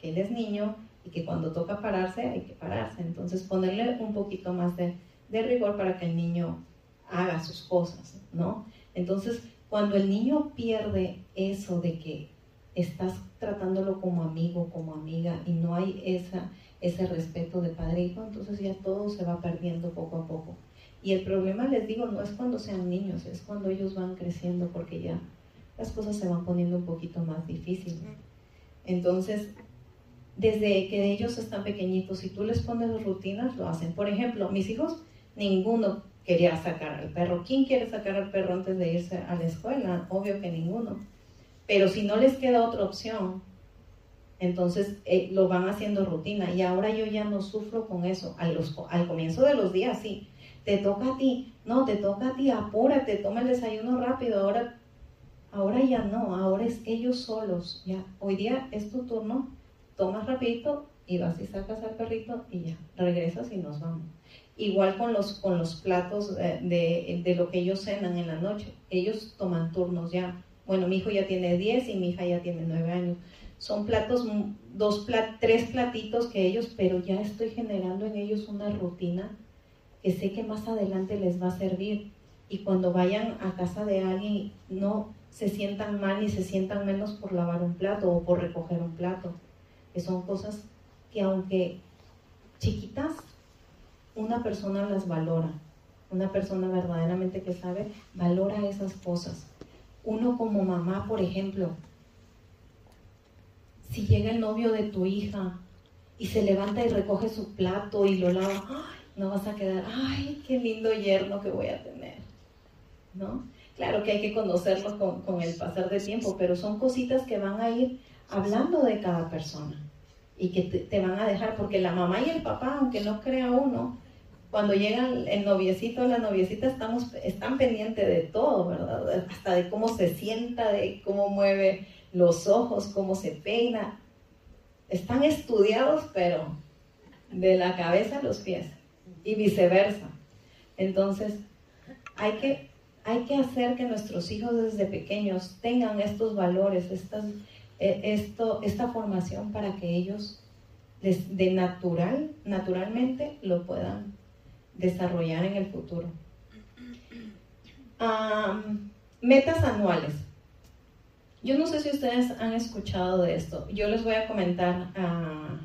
que él es niño y que cuando toca pararse hay que pararse. Entonces ponerle un poquito más de, de rigor para que el niño haga sus cosas, ¿no? Entonces, cuando el niño pierde eso de que estás tratándolo como amigo, como amiga, y no hay esa, ese respeto de padre e hijo, entonces ya todo se va perdiendo poco a poco. Y el problema, les digo, no es cuando sean niños, es cuando ellos van creciendo, porque ya las cosas se van poniendo un poquito más difíciles. Entonces, desde que ellos están pequeñitos, si tú les pones rutinas, lo hacen. Por ejemplo, mis hijos, ninguno quería sacar al perro. ¿Quién quiere sacar al perro antes de irse a la escuela? Obvio que ninguno. Pero si no les queda otra opción, entonces eh, lo van haciendo rutina. Y ahora yo ya no sufro con eso. al comienzo de los días, sí. Te toca a ti. No, te toca a ti. Apúrate, toma el desayuno rápido. Ahora, ahora ya no. Ahora es ellos solos. Ya. Hoy día es tu turno tomas rapidito y vas y sacas al perrito y ya, regresas y nos vamos. Igual con los, con los platos de, de, lo que ellos cenan en la noche. Ellos toman turnos ya. Bueno, mi hijo ya tiene 10 y mi hija ya tiene 9 años. Son platos, dos plat, tres platitos que ellos, pero ya estoy generando en ellos una rutina que sé que más adelante les va a servir. Y cuando vayan a casa de alguien, no se sientan mal ni se sientan menos por lavar un plato o por recoger un plato que son cosas que aunque chiquitas, una persona las valora. Una persona verdaderamente que sabe, valora esas cosas. Uno como mamá, por ejemplo, si llega el novio de tu hija y se levanta y recoge su plato y lo lava, no vas a quedar, ay, qué lindo yerno que voy a tener. ¿No? Claro que hay que conocerlo con, con el pasar del tiempo, pero son cositas que van a ir hablando de cada persona y que te, van a dejar, porque la mamá y el papá, aunque no crea uno, cuando llegan el noviecito o la noviecita estamos, están pendientes de todo, ¿verdad? Hasta de cómo se sienta, de cómo mueve los ojos, cómo se peina. Están estudiados, pero de la cabeza a los pies y viceversa. Entonces, hay que, hay que hacer que nuestros hijos desde pequeños tengan estos valores, estas, esto, esta formación para que ellos de natural, naturalmente lo puedan desarrollar en el futuro. metas anuales. Yo no sé si ustedes han escuchado de esto. Yo les voy a comentar ah,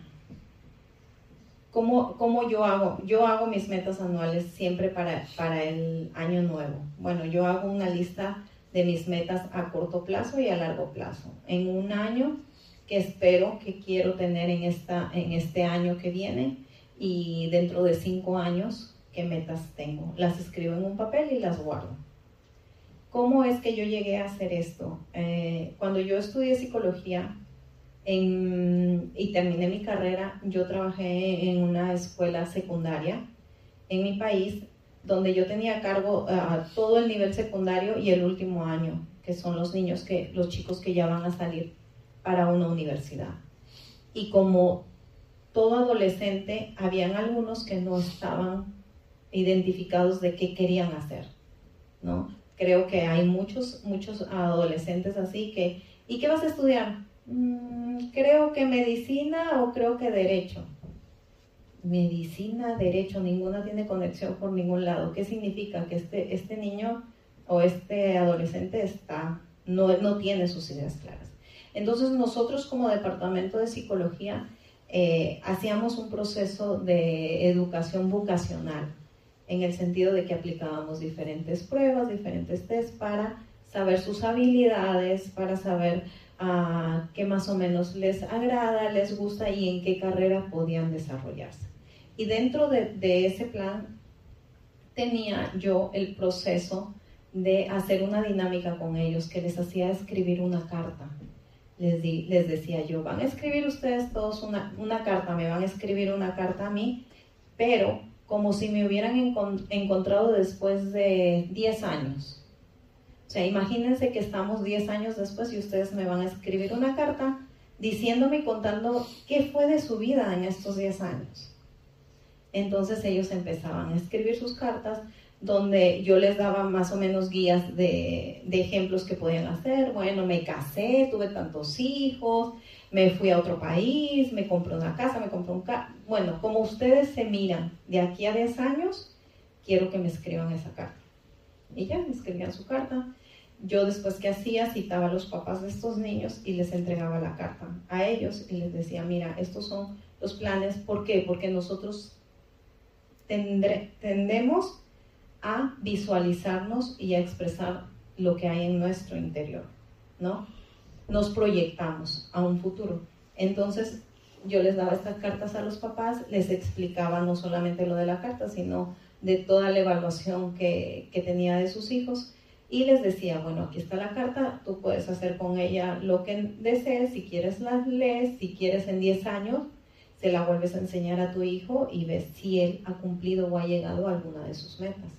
cómo, cómo, yo hago. Yo hago mis metas anuales siempre para, para el año nuevo. Bueno, yo hago una lista de mis metas a corto plazo y a largo plazo. En un año que espero que quiero tener en, esta, en este año que viene y dentro de cinco años, qué metas tengo. Las escribo en un papel y las guardo. ¿Cómo es que yo llegué a hacer esto? Eh, cuando yo estudié psicología y terminé mi carrera, yo trabajé en una escuela secundaria en mi país donde yo tenía a cargo uh, todo el nivel secundario y el último año, que son los niños que, los chicos que ya van a salir para una universidad. Y como todo adolescente, habían algunos que no estaban identificados de qué querían hacer, ¿no? Creo que hay muchos, muchos adolescentes así que, ¿y qué vas a estudiar? Mm, creo que medicina o creo que derecho. Medicina, derecho, ninguna tiene conexión por ningún lado. ¿Qué significa? Que este, este niño o este adolescente está, no, no tiene sus ideas claras. Entonces nosotros como departamento de psicología eh, hacíamos un proceso de educación vocacional en el sentido de que aplicábamos diferentes pruebas, diferentes test para saber sus habilidades, para saber uh, qué más o menos les agrada, les gusta y en qué carrera podían desarrollarse. Y dentro de, ese plan tenía yo el proceso de hacer una dinámica con ellos que les hacía escribir una carta. Les, decía yo, van a escribir ustedes todos una, una carta, me van a escribir una carta a mí, pero como si me hubieran encontrado después de 10 años. O sea, imagínense que estamos 10 años después y ustedes me van a escribir una carta diciéndome y contando qué fue de su vida en estos 10 años. Entonces ellos empezaban a escribir sus cartas donde yo les daba más o menos guías de, ejemplos que podían hacer. Bueno, me casé, tuve tantos hijos, me fui a otro país, me compré una casa, me compré un carro. Bueno, como ustedes se miran de aquí a 10 años, quiero que me escriban esa carta. Y ya, me escribían su carta. Yo después que hacía, citaba a los papás de estos niños y les entregaba la carta a ellos y les decía, mira, estos son los planes. ¿Por qué? Porque nosotros tendemos a visualizarnos y a expresar lo que hay en nuestro interior, ¿no? nos proyectamos a un futuro. Entonces, yo les daba estas cartas a los papás, les explicaba no solamente lo de la carta, sino de toda la evaluación que, que, tenía de sus hijos y les decía, bueno, aquí está la carta, tú puedes hacer con ella lo que desees, si quieres la lees, si quieres en 10 años, se la vuelves a enseñar a tu hijo y ves si él ha cumplido o ha llegado a alguna de sus metas,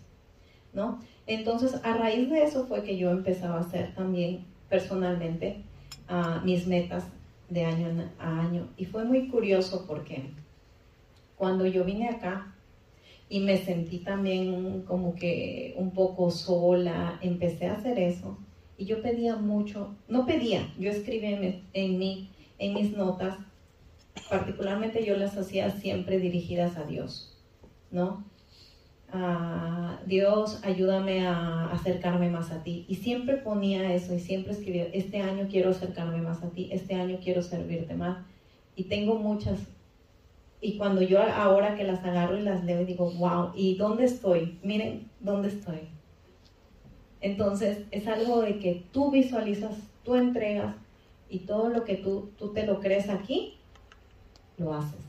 ¿no? Entonces, a raíz de eso fue que yo empezaba a hacer también personalmente mis metas de año a año. Y fue muy curioso porque cuando yo vine acá y me sentí también como que un poco sola, empecé a hacer eso. Y yo pedía mucho, no pedía, yo escribí en, en, mi, en mis notas, particularmente yo las hacía siempre dirigidas a Dios, ¿no? Dios, ayúdame a acercarme más a ti. Y siempre ponía eso y siempre escribía, este año quiero acercarme más a ti, este año quiero servirte más. Y tengo muchas. Y cuando yo ahora que las agarro y las leo, digo, wow, ¿y dónde estoy? Miren, ¿dónde estoy? Entonces es algo de que tú visualizas, tú entregas y todo lo que tú, tú te lo crees aquí, lo haces.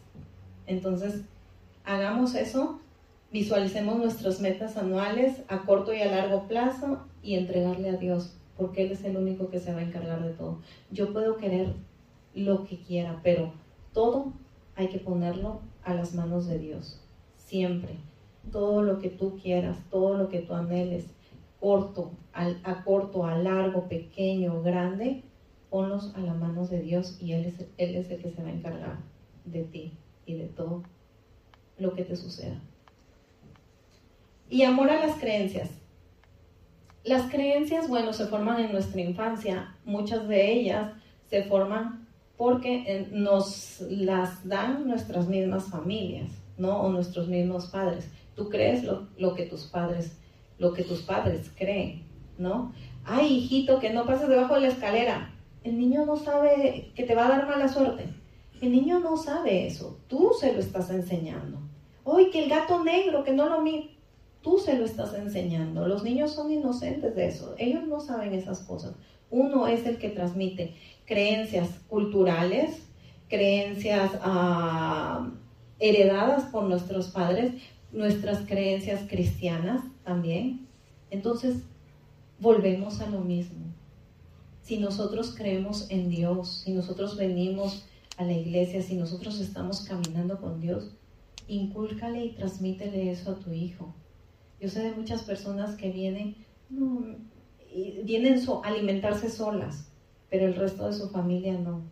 Entonces, hagamos eso Visualicemos nuestras metas anuales a corto y a largo plazo y entregarle a Dios, porque Él es el único que se va a encargar de todo. Yo puedo querer lo que quiera, pero todo hay que ponerlo a las manos de Dios, siempre. Todo lo que tú quieras, todo lo que tú anheles, corto, a corto, a largo, pequeño, grande, ponlos a las manos de Dios y Él es, Él es el que se va a encargar de ti y de todo lo que te suceda. Y amor a las creencias. Las creencias, bueno, se forman en nuestra infancia. Muchas de ellas se forman porque eh, nos las dan nuestras mismas familias, ¿no? O nuestros mismos padres. Tú crees lo, que tus padres, lo que tus padres creen. ¿no? Ay, hijito, que no pases debajo de la escalera. El niño no sabe que te va a dar mala suerte. El niño no sabe eso. Tú se lo estás enseñando. Hoy que el gato negro, que no lo mire. Tú se lo estás enseñando. Los niños son inocentes de eso. Ellos no saben esas cosas. Uno es el que transmite creencias culturales, creencias ah, heredadas por nuestros padres, nuestras creencias cristianas también. Entonces, volvemos a lo mismo. Si nosotros creemos en Dios, si nosotros venimos a la iglesia, si nosotros estamos caminando con Dios, incúlcale y transmítele eso a tu hijo. Yo sé de muchas personas que vienen, vienen a alimentarse solas, pero el resto de su familia no.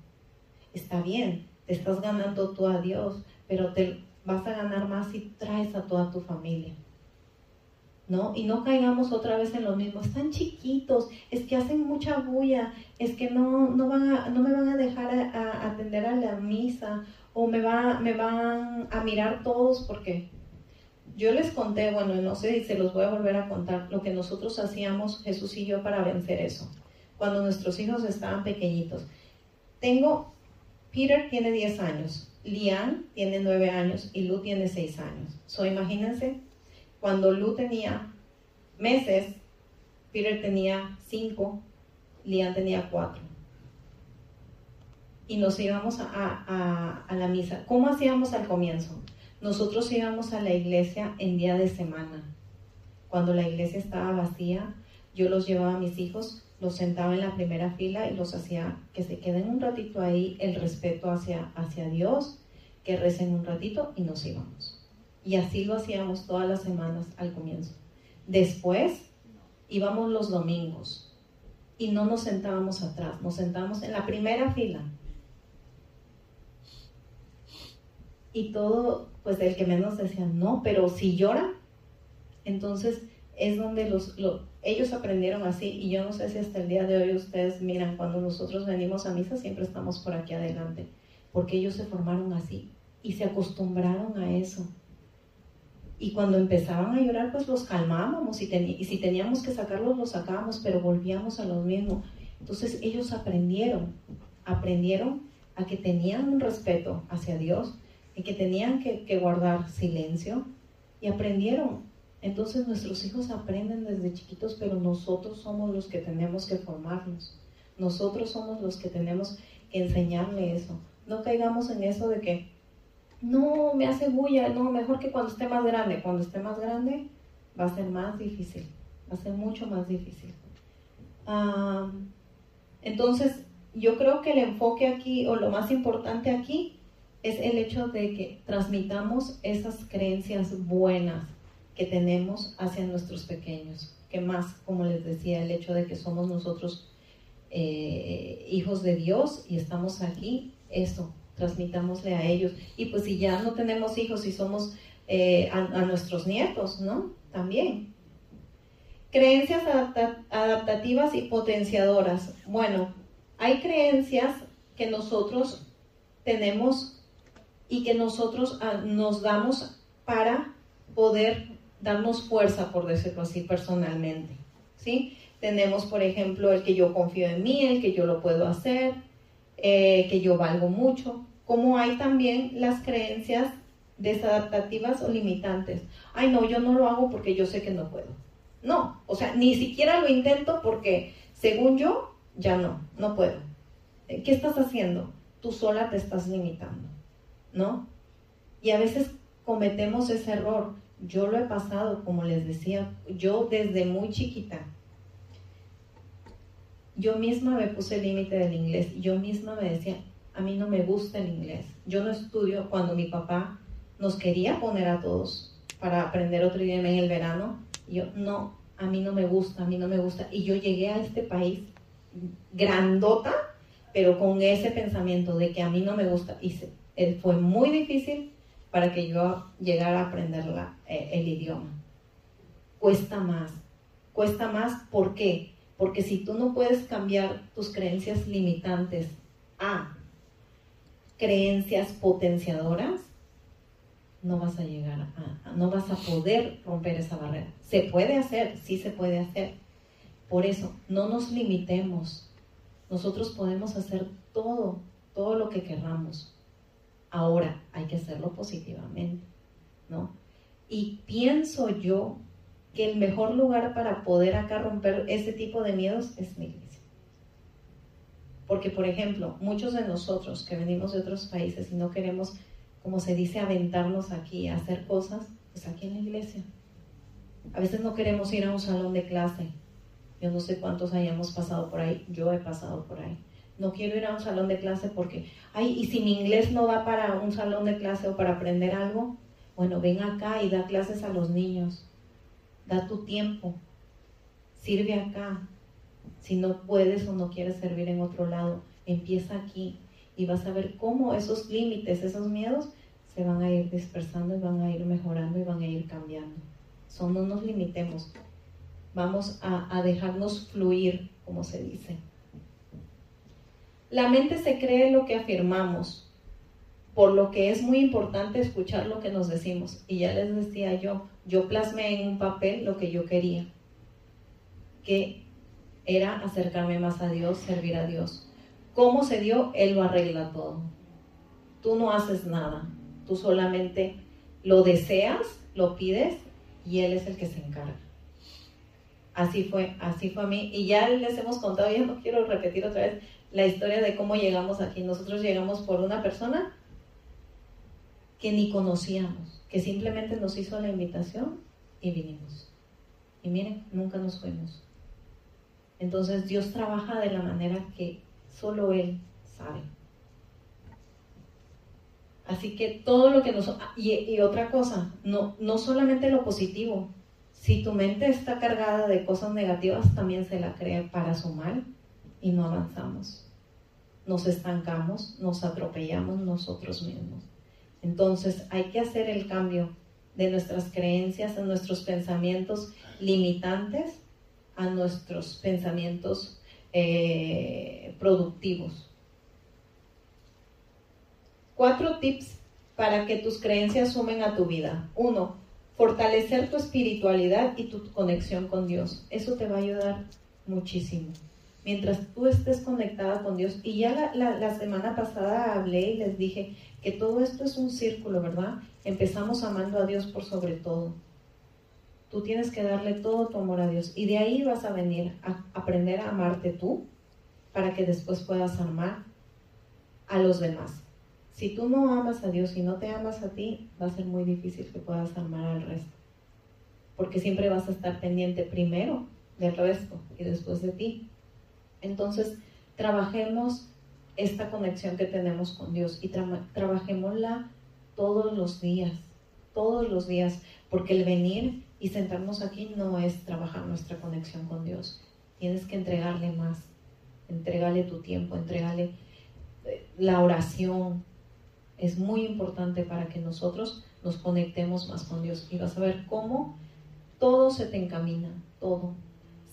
Está bien, te estás ganando tú a Dios, pero te vas a ganar más si traes a toda tu familia. ¿No? Y no caigamos otra vez en lo mismo. Están chiquitos, es que hacen mucha bulla, es que no, no, van a, no me van a dejar a, atender a la misa o me, va, me van a mirar todos porque yo les conté, bueno, no sé si se los voy a volver a contar, lo que nosotros hacíamos, Jesús y yo, para vencer eso, cuando nuestros hijos estaban pequeñitos. Tengo, Peter tiene 10 años, Lian tiene 9 años y Lu tiene 6 años. So, imagínense, cuando Lu tenía meses, Peter tenía 5, Lian tenía 4. Y nos íbamos a, a la misa. ¿Cómo hacíamos al comienzo? Nosotros íbamos a la iglesia en día de semana. Cuando la iglesia estaba vacía, yo los llevaba a mis hijos, los sentaba en la primera fila y los hacía que se queden un ratito ahí, el respeto hacia, hacia Dios, que recen un ratito y nos íbamos. Y así lo hacíamos todas las semanas al comienzo. Después íbamos los domingos y no nos sentábamos atrás, nos sentábamos en la primera fila. Y todo, pues el que menos decía, no, pero si llora, entonces es donde los, ellos aprendieron así y yo no sé si hasta el día de hoy ustedes miran, cuando nosotros venimos a misa siempre estamos por aquí adelante, porque ellos se formaron así y se acostumbraron a eso. Y cuando empezaban a llorar, pues los calmábamos y, si teníamos que sacarlos, los sacábamos, pero volvíamos a lo mismo. Entonces ellos aprendieron, aprendieron a que tenían un respeto hacia Dios, y que tenían que, guardar silencio y aprendieron. Entonces nuestros hijos aprenden desde chiquitos, pero nosotros somos los que tenemos que formarlos. Nosotros somos los que tenemos que enseñarle eso. No caigamos en eso de que, no, me hace bulla, no, mejor que cuando esté más grande. Cuando esté más grande va a ser más difícil, va a ser mucho más difícil. entonces, yo creo que el enfoque aquí, o lo más importante aquí, es el hecho de que transmitamos esas creencias buenas que tenemos hacia nuestros pequeños, que más, como les decía, el hecho de que somos nosotros eh, hijos de Dios y estamos aquí, eso, transmitámosle a ellos. Y pues si ya no tenemos hijos y somos eh, a, nuestros nietos, ¿no? También. Creencias adaptativas y potenciadoras. Bueno, hay creencias que nosotros tenemos y que nosotros ah, nos damos para poder darnos fuerza, por decirlo así, personalmente. ¿sí? Tenemos, por ejemplo, el que yo confío en mí, el que yo lo puedo hacer, eh, que yo valgo mucho, como hay también las creencias desadaptativas o limitantes. Ay, no, yo no lo hago porque yo sé que no puedo. No, o sea, ni siquiera lo intento porque según yo, ya no, no puedo. ¿Qué estás haciendo? Tú sola te estás limitando. ¿no? Y a veces cometemos ese error. Yo lo he pasado, como les decía, yo desde muy chiquita, yo misma me puse el límite del inglés. Yo misma me decía, a mí no me gusta el inglés. Yo no estudio cuando mi papá nos quería poner a todos para aprender otro idioma en el verano. Yo, no, a mí no me gusta, a mí no me gusta. Y yo llegué a este país grandota, pero con ese pensamiento de que a mí no me gusta. Y eh, fue muy difícil para que yo llegara a aprender eh, el idioma. Cuesta más, cuesta más, ¿por qué? Porque si tú no puedes cambiar tus creencias limitantes a creencias potenciadoras, no vas a llegar no vas a poder romper esa barrera. Se puede hacer, sí se puede hacer, Por eso, no nos limitemos. Nosotros podemos hacer todo, todo lo que querramos. Ahora, hay que hacerlo positivamente, ¿no? Y pienso yo que el mejor lugar para poder acá romper ese tipo de miedos es mi iglesia. Porque, por ejemplo, muchos de nosotros que venimos de otros países y no queremos, como se dice, aventarnos aquí a hacer cosas, pues aquí en la iglesia. A veces no queremos ir a un salón de clase. Yo no sé cuántos hayamos pasado por ahí, yo he pasado por ahí. No quiero ir a un salón de clase porque, ay, y si mi inglés no va para un salón de clase o para aprender algo, bueno, ven acá y da clases a los niños. Da tu tiempo. Sirve acá. Si no puedes o no quieres servir en otro lado, empieza aquí y vas a ver cómo esos límites, esos miedos se van a ir dispersando y van a ir mejorando y van a ir cambiando. Son, no nos limitemos. Vamos a, a dejarnos fluir, como se dice. La mente se cree lo que afirmamos, por lo que es muy importante escuchar lo que nos decimos. Y ya les decía yo, yo plasmé en un papel lo que yo quería, que era acercarme más a Dios, servir a Dios. ¿Cómo se dio? Él lo arregla todo. Tú no haces nada, tú solamente lo deseas, lo pides y Él es el que se encarga. Así fue, así fue a mí. Y ya les hemos contado, ya no quiero repetir otra vez la historia de cómo llegamos aquí. Nosotros llegamos por una persona que ni conocíamos, que simplemente nos hizo la invitación y vinimos. Y miren, nunca nos fuimos. Entonces Dios trabaja de la manera que solo Él sabe. Así que todo lo que nos... Y, y, otra cosa, no, no solamente lo positivo. Si tu mente está cargada de cosas negativas, también se la cree para su mal y no avanzamos. Nos estancamos, nos atropellamos nosotros mismos. Entonces hay que hacer el cambio de nuestras creencias, de nuestros pensamientos limitantes a nuestros pensamientos eh, productivos. Cuatro tips para que tus creencias sumen a tu vida. Uno, fortalecer tu espiritualidad y tu conexión con Dios. Eso te va a ayudar muchísimo. Mientras tú estés conectada con Dios, y ya la, la semana pasada hablé y les dije que todo esto es un círculo, ¿verdad? Empezamos amando a Dios por sobre todo. Tú tienes que darle todo tu amor a Dios y de ahí vas a venir a aprender a amarte tú para que después puedas amar a los demás. Si tú no amas a Dios y no te amas a ti, va a ser muy difícil que puedas amar al resto. Porque siempre vas a estar pendiente primero del resto y después de ti. Entonces, trabajemos esta conexión que tenemos con Dios y trabajémosla todos los días, todos los días, porque el venir y sentarnos aquí no es trabajar nuestra conexión con Dios. Tienes que entregarle más, entregarle tu tiempo, entregarle eh, la oración. Es muy importante para que nosotros nos conectemos más con Dios y vas a ver cómo todo se te encamina, todo.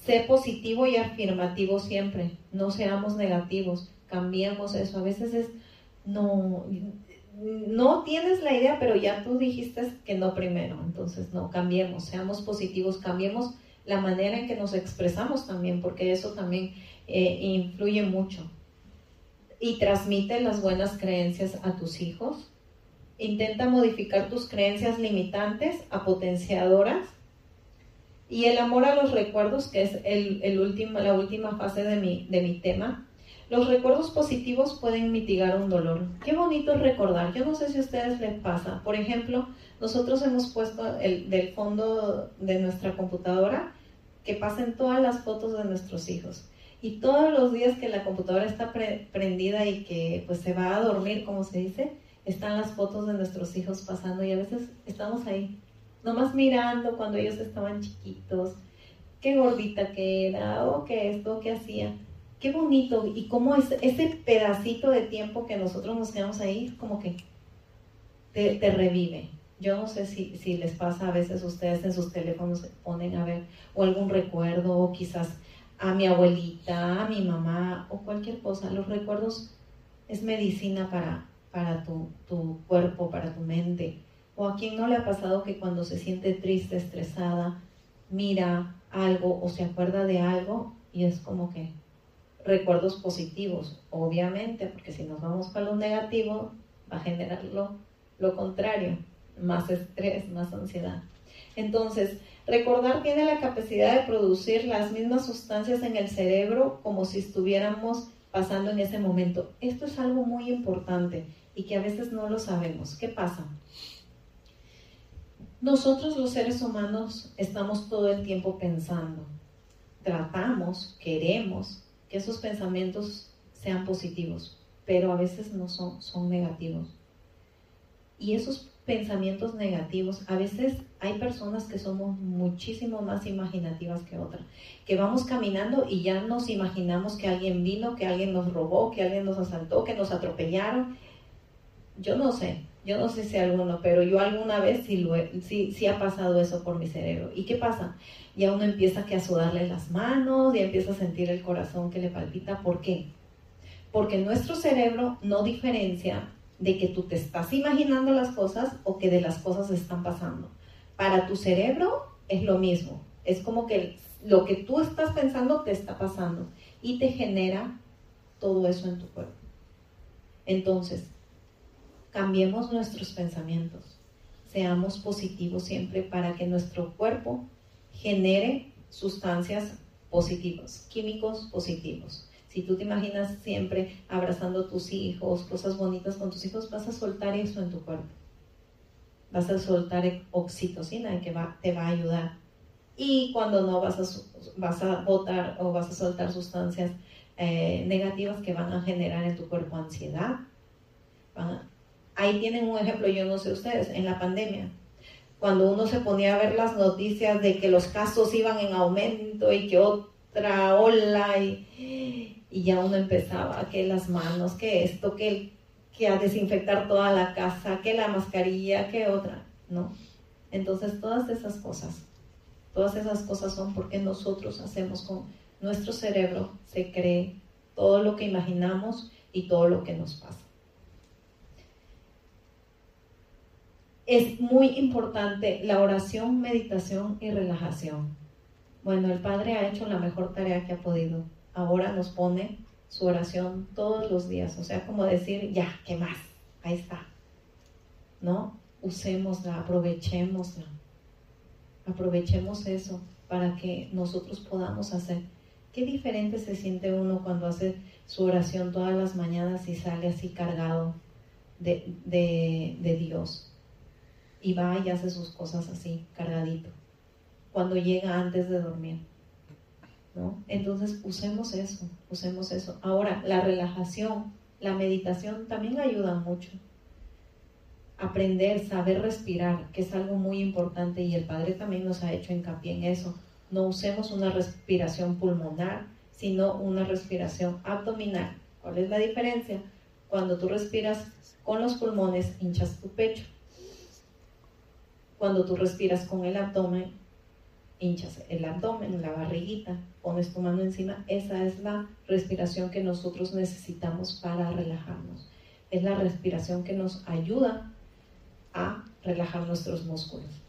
Sé positivo y afirmativo siempre, no seamos negativos, cambiamos eso. A veces es, no, no tienes la idea, pero ya tú dijiste que no primero. Entonces, no, cambiemos, seamos positivos, cambiemos la manera en que nos expresamos también, porque eso también eh, influye mucho. Y transmite las buenas creencias a tus hijos. Intenta modificar tus creencias limitantes a potenciadoras. Y el amor a los recuerdos, que es el, el último, la última fase de mi, de mi tema, los recuerdos positivos pueden mitigar un dolor. Qué bonito recordar. Yo no sé si a ustedes les pasa. Por ejemplo, nosotros hemos puesto el, del fondo de nuestra computadora que pasen todas las fotos de nuestros hijos. Y todos los días que la computadora está prendida y que pues se va a dormir, como se dice, están las fotos de nuestros hijos pasando y a veces estamos ahí, nomás mirando cuando ellos estaban chiquitos, qué gordita que era, o qué esto, qué hacía qué bonito y cómo es, ese pedacito de tiempo que nosotros nos quedamos ahí, como que te, revive. Yo no sé si, si, les pasa a veces ustedes en sus teléfonos se ponen a ver o algún recuerdo o quizás a mi abuelita, a mi mamá o cualquier cosa. Los recuerdos es medicina para, para tu, tu cuerpo, para tu mente. O a quien no le ha pasado que cuando se siente triste, estresada, mira algo o se acuerda de algo y es como que recuerdos positivos, obviamente, porque si nos vamos para lo negativo, va a generar lo, lo contrario, más estrés, más ansiedad. Entonces, recordar tiene la capacidad de producir las mismas sustancias en el cerebro como si estuviéramos pasando en ese momento. Esto es algo muy importante y que a veces no lo sabemos. ¿Qué pasa? Nosotros los seres humanos estamos todo el tiempo pensando, tratamos, queremos que esos pensamientos sean positivos, pero a veces no son, son negativos. Y esos pensamientos negativos, a veces hay personas que somos muchísimo más imaginativas que otras, que vamos caminando y ya nos imaginamos que alguien vino, que alguien nos robó, que alguien nos asaltó, que nos atropellaron. Yo no sé, yo no sé si alguno, pero yo alguna vez sí, sí, ha pasado eso por mi cerebro. ¿Y qué pasa? Ya uno empieza que a sudarle las manos, ya empieza a sentir el corazón que le palpita. ¿Por qué? Porque nuestro cerebro no diferencia de que tú te estás imaginando las cosas o que de las cosas están pasando. Para tu cerebro es lo mismo. Es como que lo que tú estás pensando te está pasando y te genera todo eso en tu cuerpo. Entonces, cambiemos nuestros pensamientos, seamos positivos siempre para que nuestro cuerpo genere sustancias positivas, químicos positivos. Si tú te imaginas siempre abrazando a tus hijos, cosas bonitas con tus hijos, vas a soltar eso en tu cuerpo. Vas a soltar oxitocina que va, te va a ayudar. Y cuando no vas a, vas a botar o vas a soltar sustancias eh, negativas que van a generar en tu cuerpo ansiedad, Ahí tienen un ejemplo, yo no sé ustedes, en la pandemia, cuando uno se ponía a ver las noticias de que los casos iban en aumento y que otra ola y, ya uno empezaba, que las manos, que esto, que, que a desinfectar toda la casa, que la mascarilla, que otra, ¿no? Entonces todas esas cosas, todas esas cosas son porque nosotros hacemos con nuestro cerebro, se cree todo lo que imaginamos y todo lo que nos pasa. Es muy importante la oración, meditación y relajación. Bueno, el Padre ha hecho la mejor tarea que ha podido. Ahora nos pone su oración todos los días. O sea, como decir, ya, ¿qué más? Ahí está. ¿No? Usémosla, aprovechémosla. Aprovechemos eso para que nosotros podamos hacer. Qué diferente se siente uno cuando hace su oración todas las mañanas y sale así cargado de, de, de Dios y va y hace sus cosas así, cargadito, cuando llega antes de dormir. ¿no? Entonces usemos eso, usemos eso. Ahora, la relajación, la meditación también ayuda mucho. Aprender, saber respirar, que es algo muy importante y el Padre también nos ha hecho hincapié en eso. No usemos una respiración pulmonar, sino una respiración abdominal. ¿Cuál es la diferencia? Cuando tú respiras con los pulmones, hinchas tu pecho cuando tú respiras con el abdomen, hinchas el abdomen, la barriguita, pones tu mano encima, esa es la respiración que nosotros necesitamos para relajarnos. Es la respiración que nos ayuda a relajar nuestros músculos.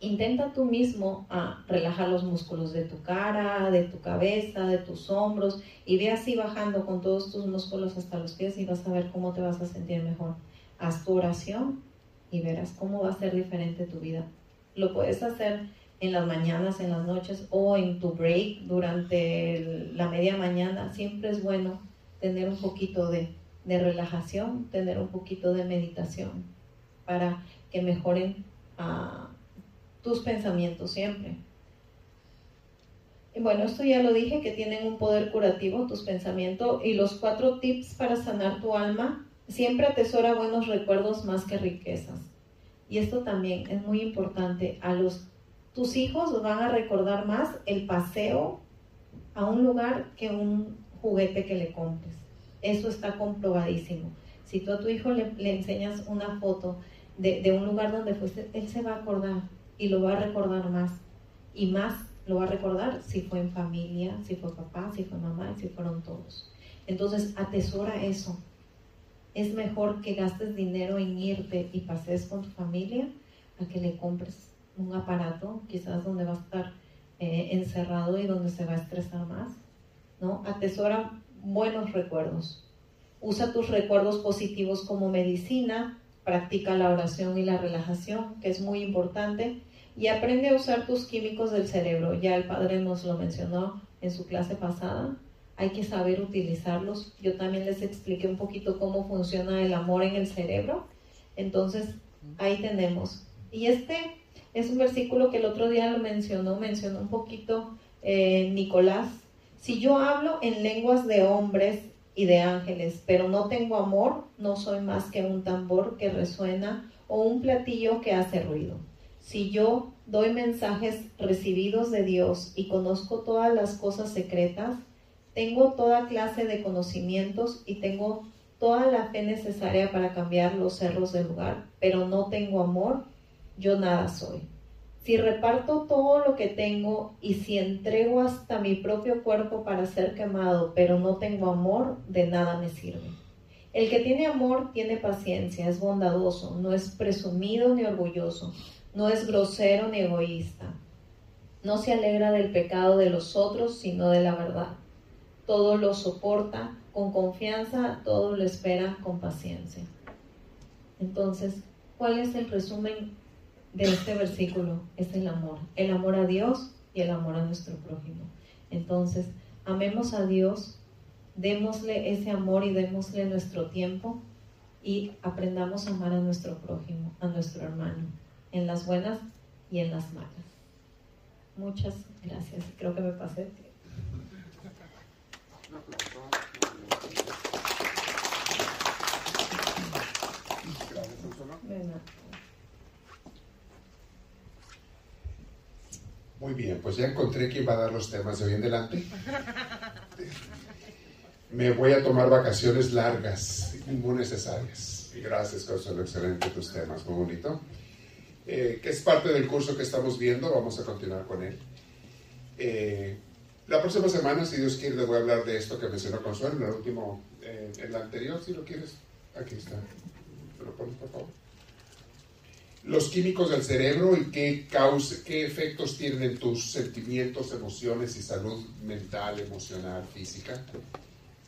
Intenta tú mismo a relajar los músculos de tu cara, de tu cabeza, de tus hombros y ve así bajando con todos tus músculos hasta los pies y vas a ver cómo te vas a sentir mejor. Haz tu oración y verás cómo va a ser diferente tu vida. Lo puedes hacer en las mañanas, en las noches o en tu break durante la media mañana. Siempre es bueno tener un poquito de, relajación, tener un poquito de meditación para que mejoren ah, tus pensamientos siempre. Y bueno, esto ya lo dije, que tienen un poder curativo tus pensamientos y los cuatro tips para sanar tu alma Siempre atesora buenos recuerdos más que riquezas. Y esto también es muy importante. A los tus hijos van a recordar más el paseo a un lugar que un juguete que le compres. Eso está comprobadísimo. Si tú a tu hijo le, enseñas una foto de, de, un lugar donde fuiste, él se va a acordar y lo va a recordar más. Y más lo va a recordar si fue en familia, si fue papá, si fue mamá, si fueron todos. Entonces, atesora eso es mejor que gastes dinero en irte y pases con tu familia a que le compres un aparato, quizás donde va a estar eh, encerrado y donde se va a estresar más. ¿no? Atesora buenos recuerdos. Usa tus recuerdos positivos como medicina, practica la oración y la relajación, que es muy importante, y aprende a usar tus químicos del cerebro. Ya el padre nos lo mencionó en su clase pasada. Hay que saber utilizarlos. Yo también les expliqué un poquito cómo funciona el amor en el cerebro. Entonces, ahí tenemos. Y este es un versículo que el otro día lo mencionó, mencionó un poquito eh, Nicolás. Si yo hablo en lenguas de hombres y de ángeles, pero no tengo amor, no soy más que un tambor que resuena o un platillo que hace ruido. Si yo doy mensajes recibidos de Dios y conozco todas las cosas secretas, tengo toda clase de conocimientos y tengo toda la fe necesaria para cambiar los cerros del lugar, pero no tengo amor, yo nada soy. Si reparto todo lo que tengo y si entrego hasta mi propio cuerpo para ser quemado, pero no tengo amor, de nada me sirve. El que tiene amor tiene paciencia, es bondadoso, no es presumido ni orgulloso no es grosero ni egoísta. No se alegra del pecado de los otros, sino de la verdad. Todo lo soporta con confianza, todo lo espera con paciencia. Entonces, ¿cuál es el resumen de este versículo? Es el amor. El amor a Dios y el amor a nuestro prójimo. Entonces, amemos a Dios, démosle ese amor y démosle nuestro tiempo y aprendamos a amar a nuestro prójimo, a nuestro hermano en las buenas y en las malas. Muchas gracias. Creo que me pasé. Muy bien, pues ya encontré quién va a dar los temas de hoy en adelante. Me voy a tomar vacaciones largas muy necesarias. Gracias, Consuelo, excelente tus temas, muy bonito. Eh, que es parte del curso que estamos viendo, vamos a continuar con él. Eh, la próxima semana, si Dios quiere, voy a hablar de esto que mencionó Consuelo en el último, eh, en la anterior, si lo quieres. Aquí está. ¿Me lo pones, por favor? Los químicos del cerebro y qué, qué efectos tienen en tus sentimientos, emociones y salud mental, emocional, física.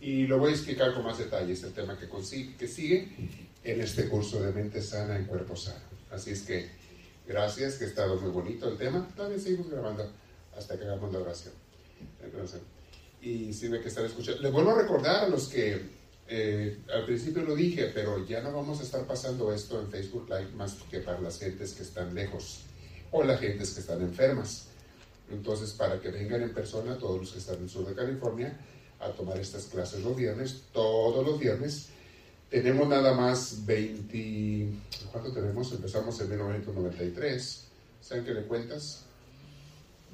Y lo voy a explicar con más detalles, el tema que, consigue, que sigue en este curso de mente sana en cuerpo sano. Así es que Gracias, que ha estado muy bonito el tema. Todavía seguimos grabando hasta que hagamos la oración. y sirve que estar escuchando. Les vuelvo a recordar a los que eh, al principio lo dije, pero ya no vamos a estar pasando esto en Facebook Live más que para las gentes que están lejos o las gentes que están enfermas. Entonces, para que vengan en persona todos los que están en el sur de California a tomar estas clases los viernes, todos los viernes, tenemos nada más 20, ¿cuánto tenemos? Empezamos en 1993. ¿Saben qué le cuentas?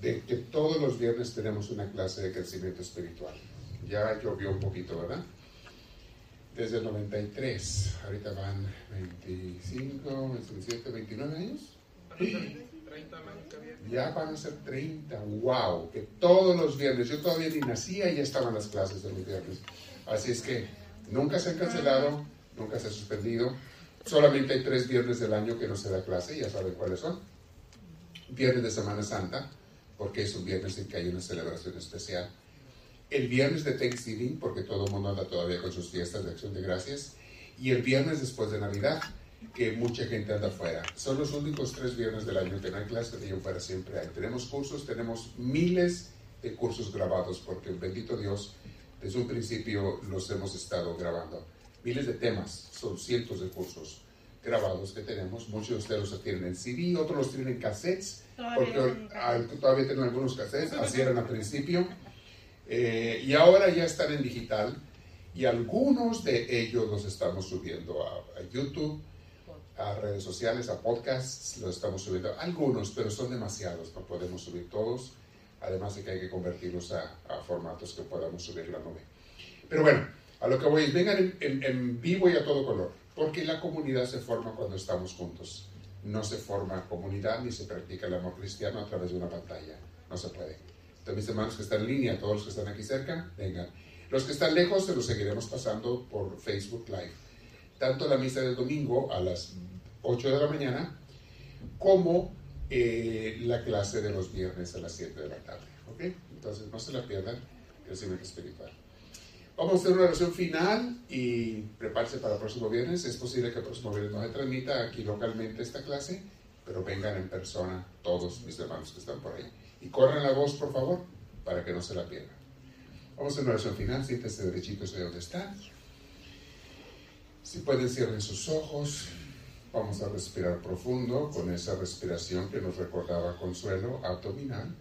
De que todos los viernes tenemos una clase de crecimiento espiritual. Ya llovió un poquito, ¿verdad? Desde el 93, ahorita van 25, 27, 29 años. Ya van a ser 30, wow, que todos los viernes, yo todavía ni nacía y ya estaban las clases de los viernes. Así es que Nunca se han cancelado, nunca se ha suspendido. Solamente hay tres viernes del año que no se da clase, ya saben cuáles son. Viernes de Semana Santa, porque es un viernes en que hay una celebración especial. El viernes de Thanksgiving, porque todo el mundo anda todavía con sus fiestas de acción de gracias. Y el viernes después de Navidad, que mucha gente anda afuera. Son los únicos tres viernes del año que no hay clase, de para siempre hay. Tenemos cursos, tenemos miles de cursos grabados, porque bendito Dios, desde un principio los hemos estado grabando. Miles de temas, son cientos de cursos grabados que tenemos. Muchos de ustedes los tienen en CD, otros los tienen en cassettes, porque todavía tienen algunos cassettes, así eran al principio. Eh, y ahora ya están en digital y algunos de ellos los estamos subiendo a, YouTube, a redes sociales, a podcasts, los estamos subiendo. Algunos, pero son demasiados, no podemos subir todos además de que hay que convertirlos a, formatos que podamos subir la nube. Pero bueno, a lo que voy es, vengan en, vivo y a todo color, porque la comunidad se forma cuando estamos juntos. No se forma comunidad ni se practica el amor cristiano a través de una pantalla. No se puede. Entonces, mis hermanos que están en línea, todos los que están aquí cerca, vengan. Los que están lejos se los seguiremos pasando por Facebook Live. Tanto la misa del domingo a las 8 de la mañana como eh, la clase de los viernes a las 7 de la tarde. ¿Ok? Entonces no se la pierdan, crecimiento espiritual. Vamos a hacer una oración final y prepárese para el próximo viernes. Es posible que el próximo viernes no se transmita aquí localmente esta clase, pero vengan en persona todos mis hermanos que están por ahí. Y corran la voz, por favor, para que no se la pierdan. Vamos a una oración final. Siéntese derechitos de donde están. Si pueden, cierren sus ojos. Vamos a respirar profundo con esa respiración que nos recordaba Consuelo abdominal.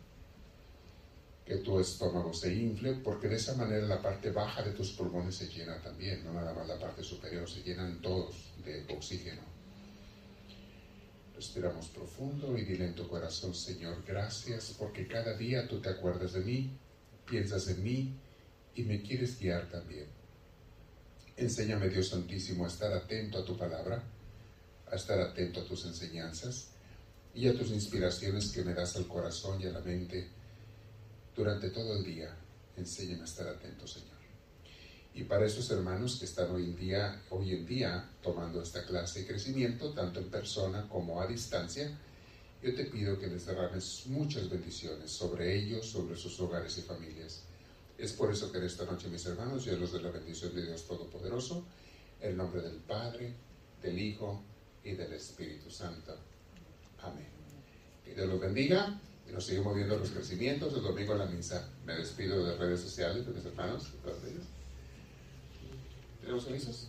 Que tu estómago se infle, porque de esa manera la parte baja de tus pulmones se llena también, no nada más la parte superior, se llenan todos de oxígeno. Respiramos profundo y dile en tu corazón, Señor, gracias porque cada día tú te acuerdas de mí, piensas en mí y me quieres guiar también. Enséñame, Dios Santísimo, a estar atento a tu palabra, a estar atento a tus enseñanzas y a tus inspiraciones que me das al corazón y a la mente durante todo el día. Enséñame a estar atento, Señor. Y para esos hermanos que están hoy en día, hoy en día tomando esta clase de crecimiento, tanto en persona como a distancia, yo te pido que les derrames muchas bendiciones sobre ellos, sobre sus hogares y familias. Es por eso que en esta noche, mis hermanos, yo los doy la bendición de Dios Todopoderoso, en nombre del Padre, del Hijo y del Espíritu Santo. Amén. Que Dios los bendiga y nos seguimos viendo los crecimientos el domingo en la misa. Me despido de redes sociales de mis hermanos, de ellos. ¿Tenemos avisos?